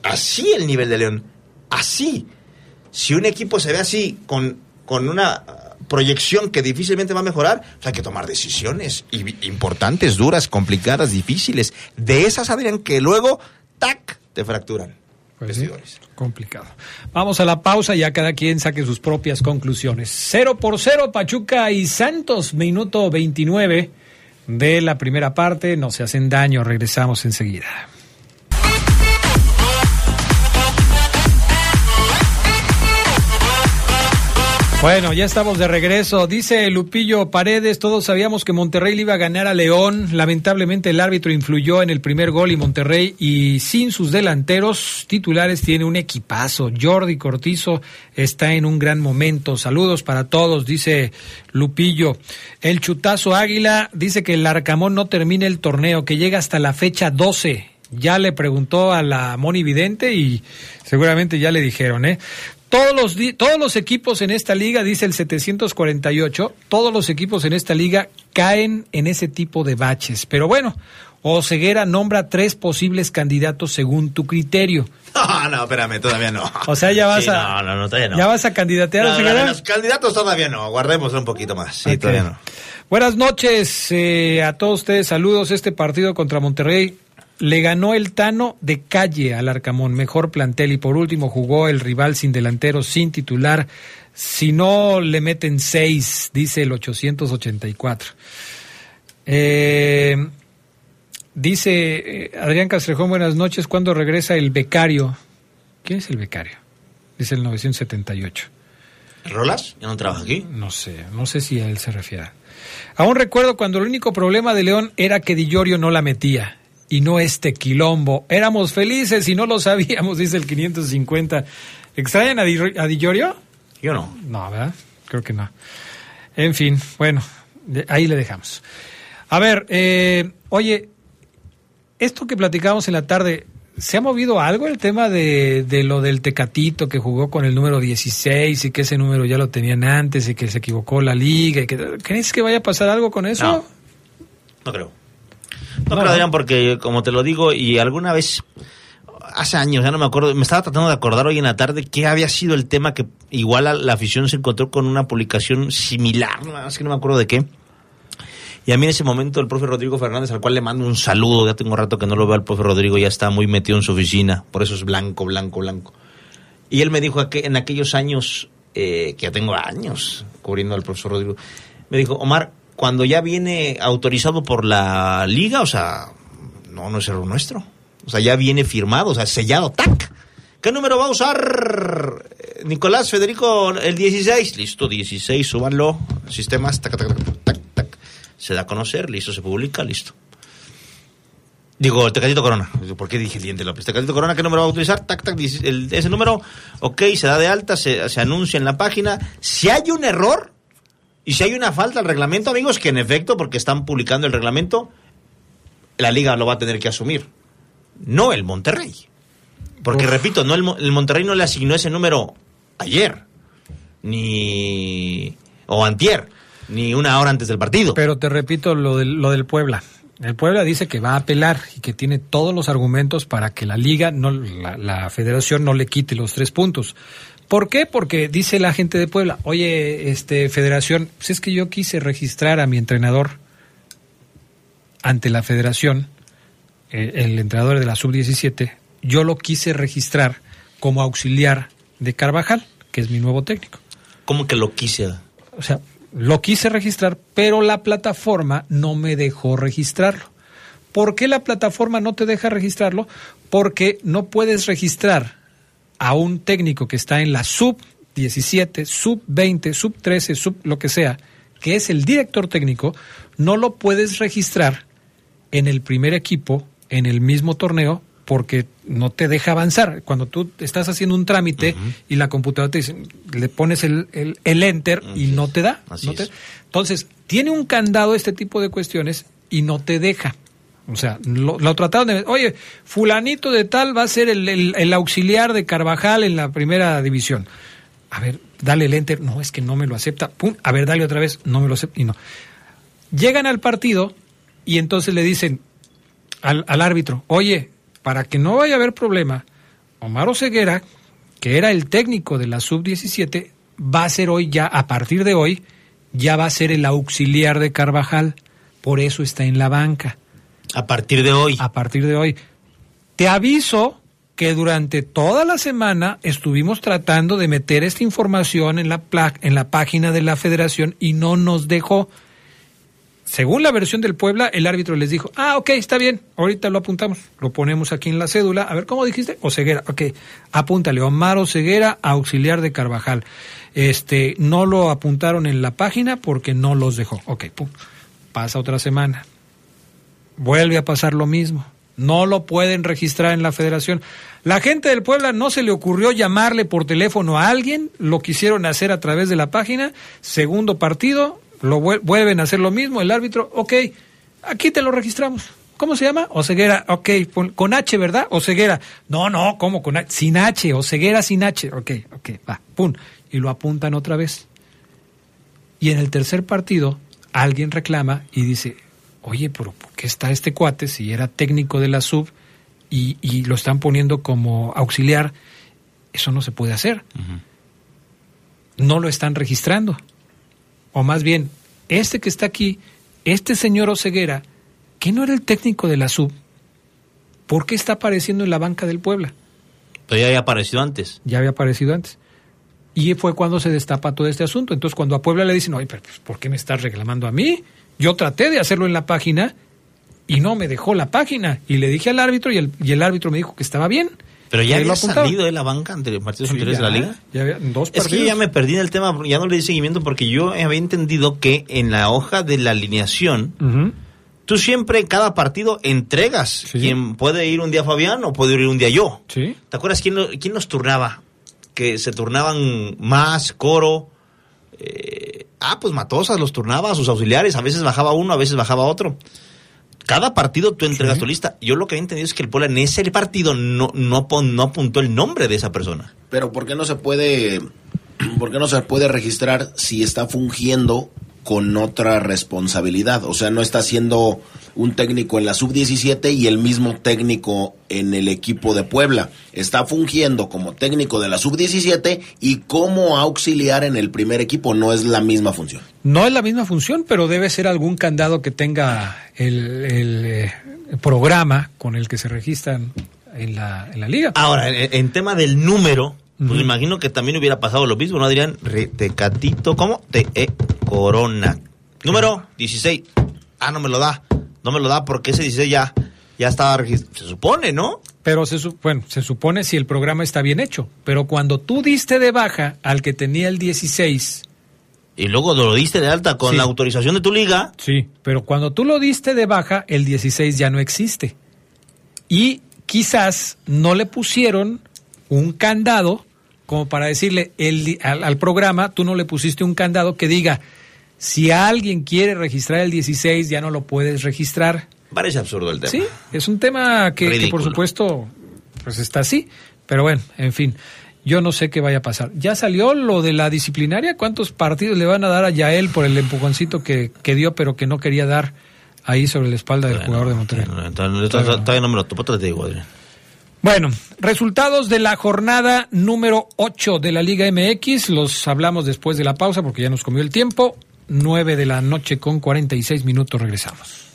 Así el nivel de León, así. Si un equipo se ve así, con, con una proyección que difícilmente va a mejorar, pues hay que tomar decisiones importantes, duras, complicadas, difíciles. De esas, Adrián, que luego, tac, te fracturan. Pues complicado. Vamos a la pausa, ya cada quien saque sus propias conclusiones. Cero por cero, Pachuca y Santos, minuto 29 de la primera parte. No se hacen daño, regresamos enseguida. Bueno, ya estamos de regreso. Dice Lupillo Paredes, todos sabíamos que Monterrey le iba a ganar a León. Lamentablemente el árbitro influyó en el primer gol y Monterrey y sin sus delanteros titulares tiene un equipazo. Jordi Cortizo está en un gran momento. Saludos para todos, dice Lupillo. El chutazo Águila dice que el Arcamón no termina el torneo, que llega hasta la fecha 12 ya le preguntó a la Moni Vidente y seguramente ya le dijeron, ¿eh? Todos los, todos los equipos en esta liga, dice el 748, todos los equipos en esta liga caen en ese tipo de baches. Pero bueno, Oseguera nombra tres posibles candidatos según tu criterio. No, no, espérame, todavía no. O sea, ya vas a. No, no, no, todavía no. ¿Ya vas a candidatear a Oseguera? los candidatos todavía no, guardemos un poquito más. Sí, todavía no. Buenas noches eh, a todos ustedes, saludos. Este partido contra Monterrey le ganó el Tano de calle al Arcamón, mejor plantel. Y por último jugó el rival sin delantero, sin titular. Si no le meten seis, dice el 884. Eh, dice eh, Adrián Castrejón, buenas noches. ¿Cuándo regresa el becario? ¿Quién es el becario? Dice el 978. ¿Rolas? ¿Ya no trabaja aquí? No sé, no sé si a él se refiere. Aún recuerdo cuando el único problema de León era que Di no la metía y no este quilombo. Éramos felices y no lo sabíamos, dice el 550. ¿Extrañan a Di, a Yo no. No, ¿verdad? Creo que no. En fin, bueno, ahí le dejamos. A ver, eh, oye, esto que platicamos en la tarde, ¿se ha movido algo el tema de, de, lo del Tecatito que jugó con el número 16 y que ese número ya lo tenían antes y que se equivocó la liga? Y que, ¿Crees que vaya a pasar algo con eso? No, no creo. No, no Adrián, porque como te lo digo, y alguna vez, hace años, ya no me acuerdo, me estaba tratando de acordar hoy en la tarde que había sido el tema que igual a la afición se encontró con una publicación similar, es que no me acuerdo de qué. Y a mí en ese momento el profe Rodrigo Fernández, al cual le mando un saludo, ya tengo rato que no lo veo al profe Rodrigo, ya está muy metido en su oficina, por eso es blanco, blanco, blanco. Y él me dijo que en aquellos años, eh, que ya tengo años cubriendo al profesor Rodrigo, me dijo, Omar, cuando ya viene autorizado por la liga, o sea, no, no es error nuestro. O sea, ya viene firmado, o sea, sellado, ¡tac! ¿Qué número va a usar Nicolás Federico el 16? Listo, 16, súbanlo. Sistemas, tac, tac, tac, tac, tac. Se da a conocer, listo, se publica, listo. Digo, el Tecatito Corona. ¿Por qué dije el diente López? Tecatito Corona, ¿qué número va a utilizar? Tac, tac, ese número, ok, se da de alta, se anuncia en la página. Si hay un error, y si hay una falta al reglamento, amigos, que en efecto, porque están publicando el reglamento, la liga lo va a tener que asumir. No el Monterrey. Porque, repito, no el, el, Monterrey no le asignó ese número ayer, ni. o antier, ni una hora antes del partido. Pero te repito lo del, lo del Puebla. El Puebla dice que va a apelar y que tiene todos los argumentos para que la liga, no, la, la federación no le quite los tres puntos. ¿Por qué? Porque dice la gente de Puebla, oye, este federación, pues es que yo quise registrar a mi entrenador ante la federación, eh, el entrenador de la sub-17, yo lo quise registrar como auxiliar de Carvajal, que es mi nuevo técnico. ¿Cómo que lo quise? O sea, lo quise registrar, pero la plataforma no me dejó registrarlo. ¿Por qué la plataforma no te deja registrarlo? Porque no puedes registrar a un técnico que está en la sub 17, sub 20, sub 13, sub lo que sea, que es el director técnico, no lo puedes registrar en el primer equipo, en el mismo torneo, porque no te deja avanzar. Cuando tú estás haciendo un trámite y la computadora te dice, le pones el, el, enter y no te da. No te... Entonces, tiene un candado este tipo de cuestiones y no te deja. O sea, lo, trataron de... Oye, fulanito de tal va a ser el, auxiliar de Carvajal en la primera división. A ver, dale el enter. No, es que no me lo acepta. Pum, a ver, dale otra vez. No me lo acepta. Y no. Llegan al partido y entonces le dicen al, al árbitro, oye, para que no vaya a haber problema, Omar Ceguera, que era el técnico de la sub-17, va a ser hoy ya, a partir de hoy, ya va a ser el auxiliar de Carvajal. Por eso está en la banca. A partir de hoy. A partir de hoy. Te aviso que durante toda la semana estuvimos tratando de meter esta información en la, en la página de la federación y no nos dejó. según la versión del Puebla, el árbitro les dijo, ah, ok, está bien, ahorita lo apuntamos, lo ponemos aquí en la cédula. A ver, ¿cómo dijiste? Oceguera, ok, apúntale, Omar Oceguera, auxiliar de Carvajal. Este, no lo apuntaron en la página porque no los dejó. Ok, pum. Pasa otra semana. Vuelve a pasar lo mismo. No lo pueden registrar en la federación. La gente del Puebla no se le ocurrió llamarle por teléfono a alguien, lo quisieron hacer a través de la página. Segundo partido, lo vuelven a hacer lo mismo, el árbitro, ok, aquí te lo registramos. ¿Cómo se llama? Oceguera, ok, con H, ¿verdad? Oceguera. No, no, ¿cómo con H? Sin H, Oceguera sin H. Ok, ok, va, pum. Y lo apuntan otra vez. Y en el tercer partido, alguien reclama y dice, oye, pero ¿por qué está este cuate si era técnico de la sub y, y lo están poniendo como auxiliar? Eso no se puede hacer. No lo están registrando o más bien, este que está aquí, este señor Oceguera, que no era el técnico de la sub, ¿por qué está apareciendo en la banca del Puebla? Pero ya había aparecido antes. Ya había aparecido antes. Y fue cuando se destapa todo este asunto. Entonces, cuando a Puebla le dicen, oye, pero pues, ¿por qué me estás reclamando a mí? Yo traté de hacerlo en la página y no me dejó la página. Y le dije al árbitro y el, y el árbitro me dijo que estaba bien. Pero ya había salido de la banca ante los partidos anteriores de la liga. Ya había dos partidos. Es que ya me perdí en el tema, ya no le di seguimiento porque yo había entendido que en la hoja de la alineación, tú siempre en cada partido entregas quién puede ir un día Fabián o puede ir un día yo. Sí. ¿Te acuerdas quién, quién nos turnaba? Que se turnaban más, coro. Eh, ah, pues Matosas los turnaba a sus auxiliares. A veces bajaba uno, a veces bajaba otro cada partido tú entregas tu lista. Yo lo que he entendido es que el Puebla en ese partido no, no, no apuntó el nombre de esa persona. Pero ¿por qué no se puede, por qué no se puede registrar si está fungiendo con otra responsabilidad? O sea, no está siendo un técnico en la sub-17 y el mismo técnico en el equipo de Puebla. Está fungiendo como técnico de la sub-17 y como auxiliar en el primer equipo. No es la misma función. No es la misma función, pero debe ser algún candado que tenga el, eh, programa con el que se registran en la, en la liga. Ahora, en, tema del número, pues imagino que también hubiera pasado lo mismo, ¿no, Adrián? Tecatito, ¿cómo? Te e Corona. Número 16. Ah, no me lo da no me lo da porque ese dice ya, ya estaba registrado. Se supone, ¿no? Pero se, bueno, se supone si el programa está bien hecho. Pero cuando tú diste de baja al que tenía el 16... Y luego lo diste de alta con la autorización de tu liga. Sí, pero cuando tú lo diste de baja, el 16 ya no existe. Y quizás no le pusieron un candado como para decirle el, al programa, tú no le pusiste un candado que diga, si alguien quiere registrar el 16, ya no lo puedes registrar. Parece absurdo el tema. Sí, es un tema que, por supuesto pues está así, pero bueno, en fin, yo no sé qué vaya a pasar. ¿Ya salió lo de la disciplinaria? ¿Cuántos partidos le van a dar a Yael por el empujoncito que, que dio pero que no quería dar ahí sobre la espalda del jugador de Monterrey? Todavía no me lo topo, te digo, Bueno, resultados de la jornada número 8 de la Liga MX, los hablamos después de la pausa porque ya nos comió el tiempo. 9 de la noche con 46 minutos. Regresamos.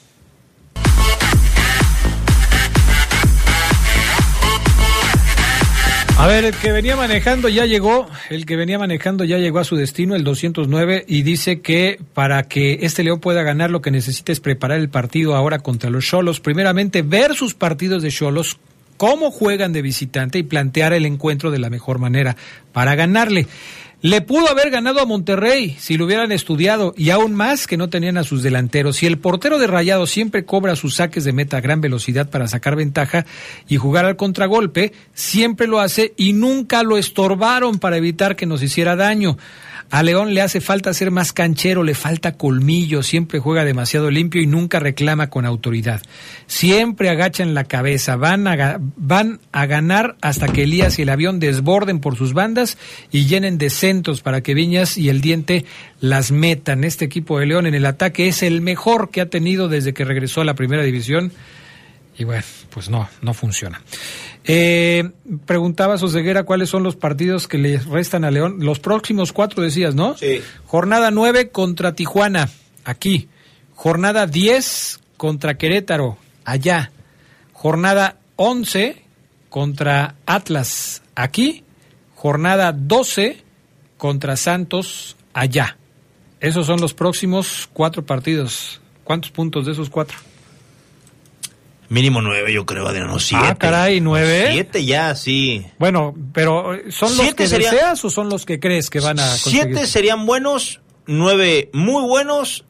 A ver, el que venía manejando ya llegó, el que venía manejando ya llegó a su destino, el 209, y dice que para que este León pueda ganar lo que necesita es preparar el partido ahora contra los Cholos. Primeramente, ver sus partidos de Cholos, cómo juegan de visitante y plantear el encuentro de la mejor manera para ganarle. Le pudo haber ganado a Monterrey si lo hubieran estudiado y aún más que no tenían a sus delanteros. Si el portero de Rayado siempre cobra sus saques de meta a gran velocidad para sacar ventaja y jugar al contragolpe, siempre lo hace y nunca lo estorbaron para evitar que nos hiciera daño. A León le hace falta ser más canchero, le falta colmillo, siempre juega demasiado limpio y nunca reclama con autoridad. Siempre agachan la cabeza, van a, ganar hasta que Elías y el avión desborden por sus bandas y llenen de centros para que Viñas y el Diente las metan. Este equipo de León en el ataque es el mejor que ha tenido desde que regresó a la primera división y bueno, pues no, no funciona. Eh, preguntaba Soseguera cuáles son los partidos que le restan a León. Los próximos cuatro decías, ¿no? Sí. Jornada nueve contra Tijuana, aquí. Jornada diez contra Querétaro, allá. Jornada once contra Atlas, aquí. Jornada doce contra Santos, allá. Esos son los próximos cuatro partidos ¿Cuántos puntos de esos cuatro? Mínimo nueve, yo creo, Adriano. Siete. Ah, caray, ¿nueve? Siete ya, sí. Bueno, pero eh, ¿son los Siete que sería- deseas o son los que crees que van a conseguir? Siete serían buenos, nueve muy buenos,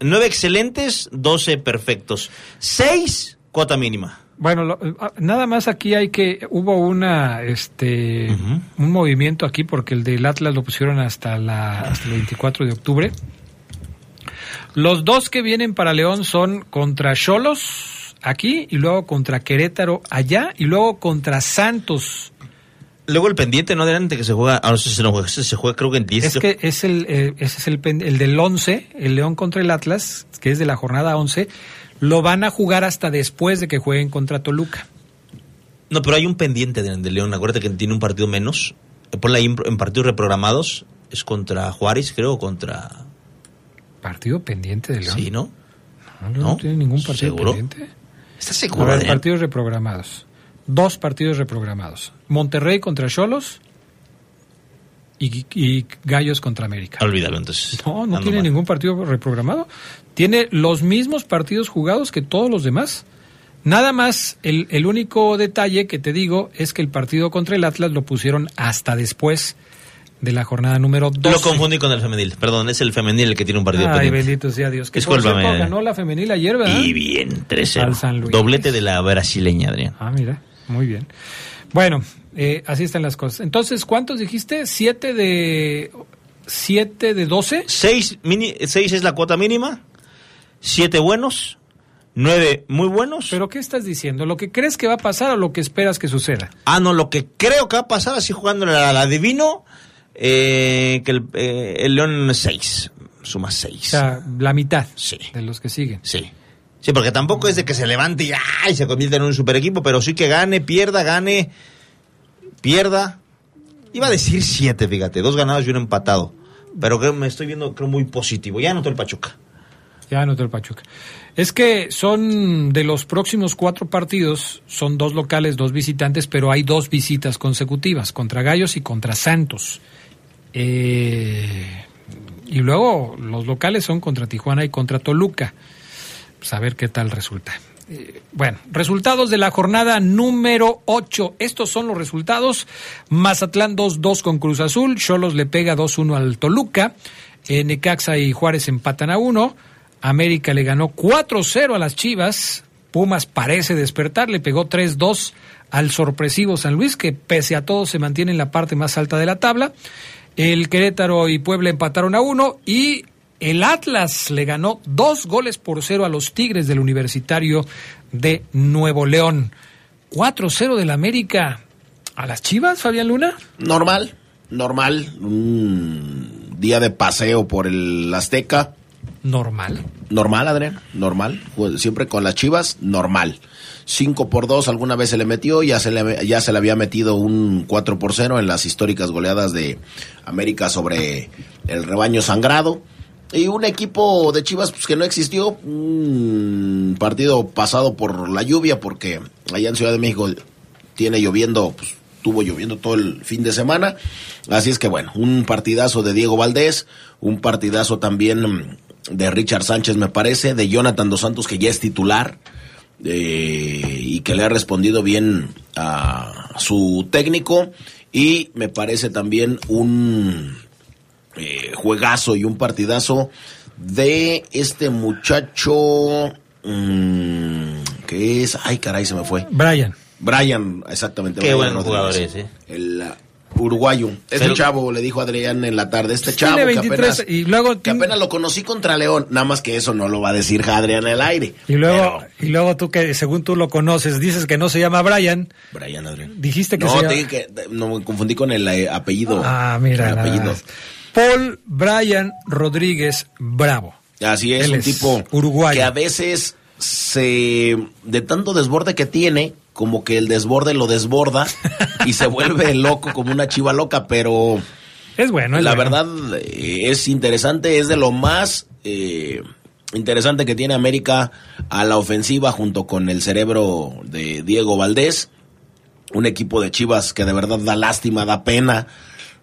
nueve excelentes, doce perfectos. Seis, cuota mínima. Bueno, lo- ah, nada más aquí hay que hubo una este un movimiento aquí porque el del Atlas lo pusieron hasta la hasta el 24 de octubre. Los dos que vienen para León son contra Cholos aquí y luego contra Querétaro allá y luego contra Santos. Luego el pendiente, ¿no? Adelante que se juega. Ah, no sé si no juega. ese Se juega, creo que en 10. Es que es el eh, ese es el, del 11, el León contra el Atlas, que es de la jornada 11, lo van a jugar hasta después de que jueguen contra Toluca. No, pero hay un pendiente de, de León. Acuérdate que tiene un partido menos. Eh, Ponle ahí en, partidos reprogramados. Es contra Juárez, creo, o contra. Partido pendiente de León. Sí, ¿no? No, no, ¿No? tiene ningún partido ¿Seguro? pendiente. ¿Estás seguro, ver, partidos reprogramados. Dos partidos reprogramados. Monterrey contra Cholos y, y Gallos contra América. Olvídalo, entonces. No, no tiene mal. ningún partido reprogramado. Tiene los mismos partidos jugados que todos los demás. Nada más, el, el único detalle que te digo es que el partido contra el Atlas lo pusieron hasta después de la jornada número 12. Lo confundí con el femenil. Perdón, es el femenil el que tiene un partido Ay, pendiente. bendito sea Dios. Que por Discúlpame. cierto, ganó la femenil ayer, ¿verdad? Y bien, 3 Al San Luis. Doblete de la brasileña, Adrián. Ah, mira, muy bien. Bueno, eh, así están las cosas. Entonces, ¿cuántos dijiste? ¿Siete de, siete de doce? Seis, mini, seis es la cuota mínima. Siete buenos. Nueve muy buenos. ¿Pero qué estás diciendo? ¿Lo que crees que va a pasar o lo que esperas que suceda? Ah, no, lo que creo que va a pasar así jugando la, la adivino, eh, que el, eh, el León 6, suma 6. O sea, la mitad Sí. de los que siguen. Sí. Sí, porque tampoco es de que se levante y, ¡ay! se convierta en un super equipo, pero sí que gane, pierda, gane, pierda. Iba a decir 7, fíjate, dos ganados y uno empatado. Pero creo, me estoy viendo creo muy positivo. Ya anotó el Pachuca. Ya anotó el Pachuca. Es que son de los próximos cuatro partidos, son dos locales, dos visitantes, pero hay dos visitas consecutivas, contra Gallos y contra Santos. Eh, y luego los locales son contra Tijuana y contra Toluca. Pues a ver qué tal resulta. Eh, bueno, resultados de la jornada número 8. Estos son los resultados. Mazatlán 2-2 con Cruz Azul. Cholos le pega 2-1 al Toluca. Eh, Necaxa y Juárez empatan a 1. América le ganó 4-0 a las Chivas. Pumas parece despertar, le pegó 3-2 al sorpresivo San Luis, que pese a todo se mantiene en la parte más alta de la tabla. El Querétaro y Puebla empataron a 1 y el Atlas le ganó dos goles por cero a los Tigres del Universitario de Nuevo León. 4-0 del América a las Chivas, Fabián Luna. Normal, normal. Un día de paseo por el Azteca. Normal. Normal, Adrián, normal. Siempre con las chivas, normal. 5 por 2 alguna vez se le metió, ya se le, ya se le había metido un 4 por 0 en las históricas goleadas de América sobre el rebaño sangrado. Y un equipo de Chivas pues, que no existió, un partido pasado por la lluvia, porque allá en Ciudad de México tiene lloviendo, pues estuvo lloviendo todo el fin de semana. Así es que bueno, un partidazo de Diego Valdés, un partidazo también de Richard Sánchez me parece, de Jonathan Dos Santos que ya es titular eh, y que le ha respondido bien a su técnico y me parece también un eh, juegazo y un partidazo de este muchacho mm, que es, ay caray se me fue, Brian. Brian, exactamente. Qué Brian buen Rodríguez. jugador es, ¿eh? El uruguayo. Este Pero- chavo, le dijo Adrián en la tarde, este chavo Tiene que 23 apenas, y luego que apenas lo conocí contra León. Nada más que eso no lo va a decir Adrián en el aire. y luego Pero- y luego tú que según tú lo conoces dices que no se llama Brian. Brian Adrián. Dijiste que no, se llama- que no me confundí con el eh, apellido. Ah, mira. El apellido. Paul Brian Rodríguez Bravo. Así es, Él un es tipo uruguayo. que a veces se de tanto desborde que tiene, como que el desborde lo desborda y se vuelve loco como una chiva loca, pero Es bueno, es la bueno. verdad eh, es interesante, es de lo más eh, interesante que tiene América a la ofensiva junto con el cerebro de Diego Valdés, un equipo de Chivas que de verdad da lástima, da pena.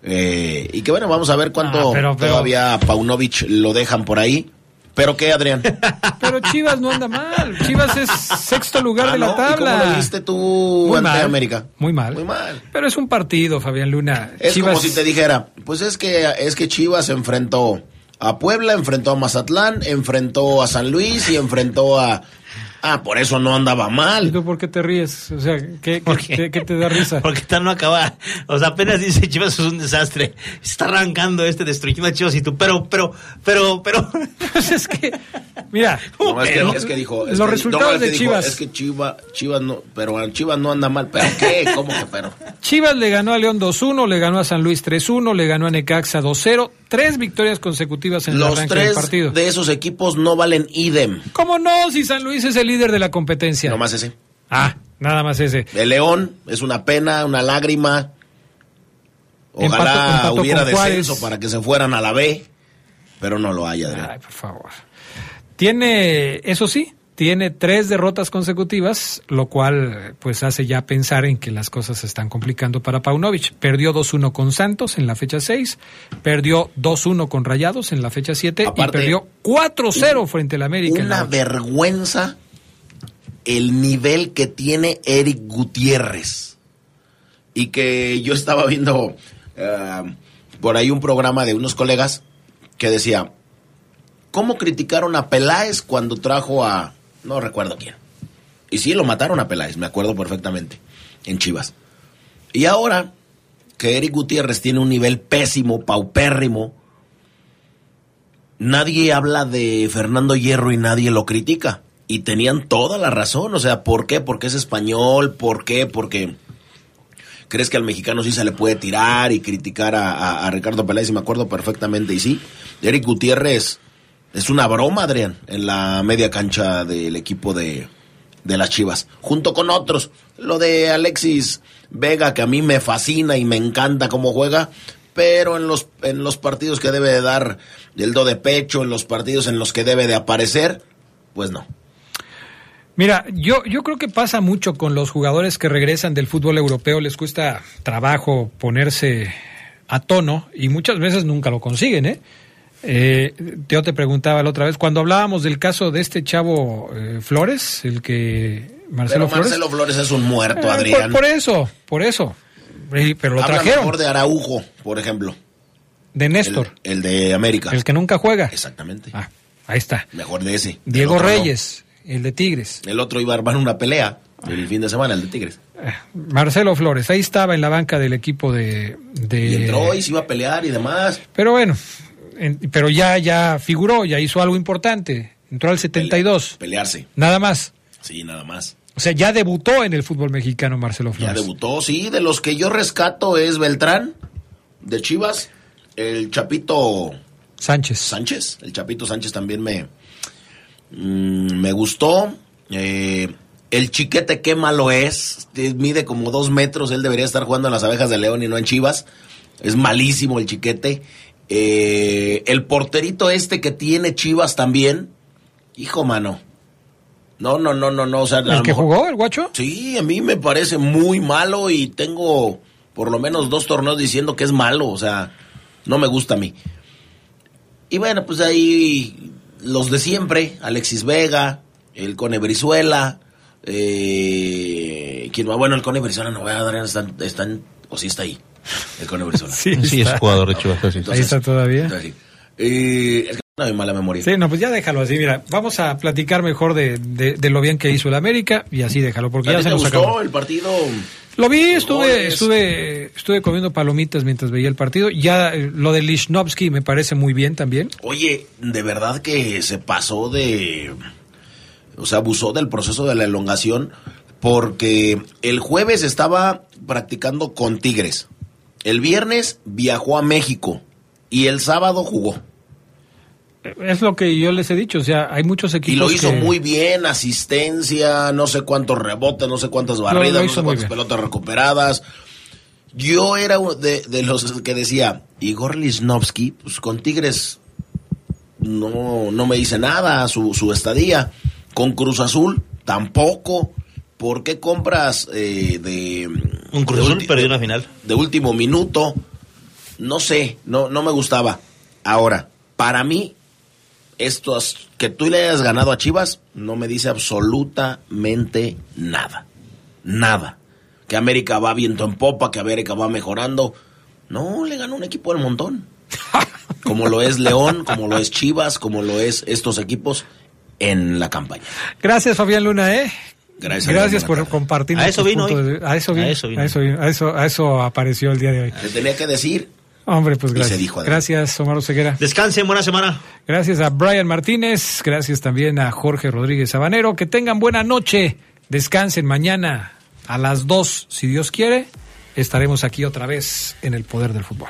eh, y que bueno, vamos a ver cuánto Ah, pero- pero- todavía Paunovic lo dejan por ahí. ¿Pero qué, Adrián? Pero Chivas no anda mal. Chivas es sexto lugar Ah, de la ¿no? ¿Y tabla. cómo lo viste tú Muy ante mal. América? Muy mal. Muy mal. Pero es un partido, Fabián Luna. Es Chivas, como si te dijera, pues es que es que Chivas enfrentó a Puebla, enfrentó a Mazatlán, enfrentó a San Luis y enfrentó a Ah, por eso no andaba ¿Y mal. tú por qué te ríes? O sea, ¿qué, te da risa? Porque tal no acaba. O sea, apenas dice Chivas es un desastre. Está arrancando este, destruyendo a Chivas y tú, pero, pero, pero, pero. Pues es que, mira, No, es, que, pero es que dijo. es los que- resultados no, es que de dijo, Chivas. Es que Chivas, Chivas no, pero Chivas no anda mal. ¿Pero qué? ¿Cómo que pero? Chivas le ganó a León 2-1, le ganó a San Luis 3-1, le ganó a Necaxa 2-0, tres victorias consecutivas en el Los arranque del tres partido. de esos equipos no valen idem. ¿Cómo no? Si San Luis es el líder de la competencia. Nomás ese. Ah, nada más ese. El León es una pena, una lágrima. Ojalá empató hubiera con Juárez. descenso para que se fueran a la B, pero no lo hay, Adrián. Ay, por favor. Tiene, eso sí, tiene tres derrotas consecutivas, lo cual pues hace ya pensar en que las cosas se están complicando para Paunovic. Perdió 2-1 con Santos en la fecha 6, perdió 2-1 con Rayados en la fecha 7 y perdió 4-0 frente al América. en la Una ocho. vergüenza el nivel que tiene Eric Gutiérrez. Y que yo estaba viendo eh, por ahí un programa de unos colegas que decía, ¿cómo criticaron a Peláez cuando trajo a... no recuerdo quién? Y sí, lo mataron a Peláez, me acuerdo perfectamente, en Chivas. Y ahora que Eric Gutiérrez tiene un nivel pésimo, paupérrimo, nadie habla de Fernando Hierro y nadie lo critica. Y tenían toda la razón. O sea, ¿por qué? Porque es español. ¿Por qué? Porque crees que al mexicano sí se le puede tirar y criticar a, a- Ricardo Peláez. Y me acuerdo perfectamente. Y sí, Eric Gutiérrez es una broma, Adrián, en la media cancha del equipo de, de las Chivas. Junto con otros. Lo de Alexis Vega, que a mí me fascina y me encanta cómo juega. Pero en los, en los partidos que debe de dar el do de pecho, en los partidos en los que debe de aparecer, pues no. Mira, yo, yo creo que pasa mucho con los jugadores que regresan del fútbol europeo, les cuesta trabajo ponerse a tono y muchas veces nunca lo consiguen, ¿eh? Eh, yo te preguntaba la otra vez, cuando hablábamos del caso de este chavo eh, Flores, el que Marcelo Pero Flores. Marcelo Flores es un muerto, Eh, Adrián. por, por eso, por eso. Eh, Pero lo Habla trajeron, mejor de Araujo, por ejemplo. de Néstor, el de América. el, que nunca juega. Exactamente. Ah, ahí está. Mejor de ese. Diego no. El de Tigres. El otro iba a armar una pelea el fin de semana, el de Tigres. Eh, Marcelo Flores, ahí estaba en la banca del equipo de... de- Y entró y se iba a pelear y demás. Pero bueno, en- pero ya, ya figuró, ya hizo algo importante. Entró al 72, Pelearse. nada más. Sí, nada más. O sea, ya debutó en el fútbol mexicano Marcelo Ya Flores. debutó, sí. De los que yo rescato es Beltrán, de Chivas. El Chapito Sánchez. Sánchez. El Chapito Sánchez también me, mm, me gustó. Eh, el chiquete, qué malo es. Eh, Mide como dos metros. Él debería estar jugando en las abejas de León y no en Chivas. Es malísimo el chiquete. Eh, el porterito este que tiene Chivas también. Hijo, mano. No, no, no, no, no. O sea, ¿El que jugó, el guacho? Sí, a mí me parece muy malo y tengo por lo menos dos torneos diciendo que es malo, o sea, no me gusta a mí. Y bueno, pues ahí los de siempre, Alexis Vega, el Cone Brizuela, eh, ¿quién más? Bueno, el Cone Brizuela no voy a dar, están, están, o sí está ahí, el Cone Brizuela. Sí, Sí, es jugador de Chivas. sí. Ahí está todavía. entonces sí. Eh, es que no hay mala memoria. Sí, no, pues ya déjalo así. Mira, vamos a platicar mejor de, de- de lo bien que hizo el América y así déjalo, porque ¿A ya se te nos gustó acabó. el partido? Lo vi, estuve, estuve, estuve comiendo palomitas mientras veía el partido. Ya eh, lo de Lichnowsky me parece muy bien también. Oye, de verdad que se pasó de... O sea, abusó del proceso de la elongación porque el jueves estaba practicando con Tigres. El viernes viajó a México y el sábado jugó. Es lo que yo les he dicho, o sea, hay muchos Y equipos lo hizo que- muy bien, asistencia, no sé cuántos rebotes, no sé cuántas barridas, no sé cuántas pelotas recuperadas. Yo era uno de, de los que decía, Igor Lisnovsky, pues con Tigres no, no me dice nada su, su estadía. Con Cruz Azul tampoco. ¿Por qué compras eh, de... Un Cruz Azul perdió una final. de último minuto. No sé, no, no me gustaba. Ahora, para mí, estos que tú le hayas ganado a Chivas no me dice absolutamente nada. Nada. Que América va viento en popa, que América va mejorando. No, le ganó un equipo del montón. Como lo es León, como lo es Chivas, como lo es estos equipos en la campaña. Gracias, Fabián Luna, ¿eh? Gracias, Gracias por compartir. A eso vino hoy. de- A eso vino. A eso vino. A eso vino. A eso, a eso apareció el día de hoy. Le tenía que decir. Hombre, pues gracias. se dijo además. gracias, Omar Ceguera. Descansen, buena semana. Gracias a Brian Martínez. Gracias también a Jorge Rodríguez Sabanero. Que tengan buena noche. Descansen mañana a las 2, si Dios quiere. Estaremos aquí otra vez en el poder del fútbol.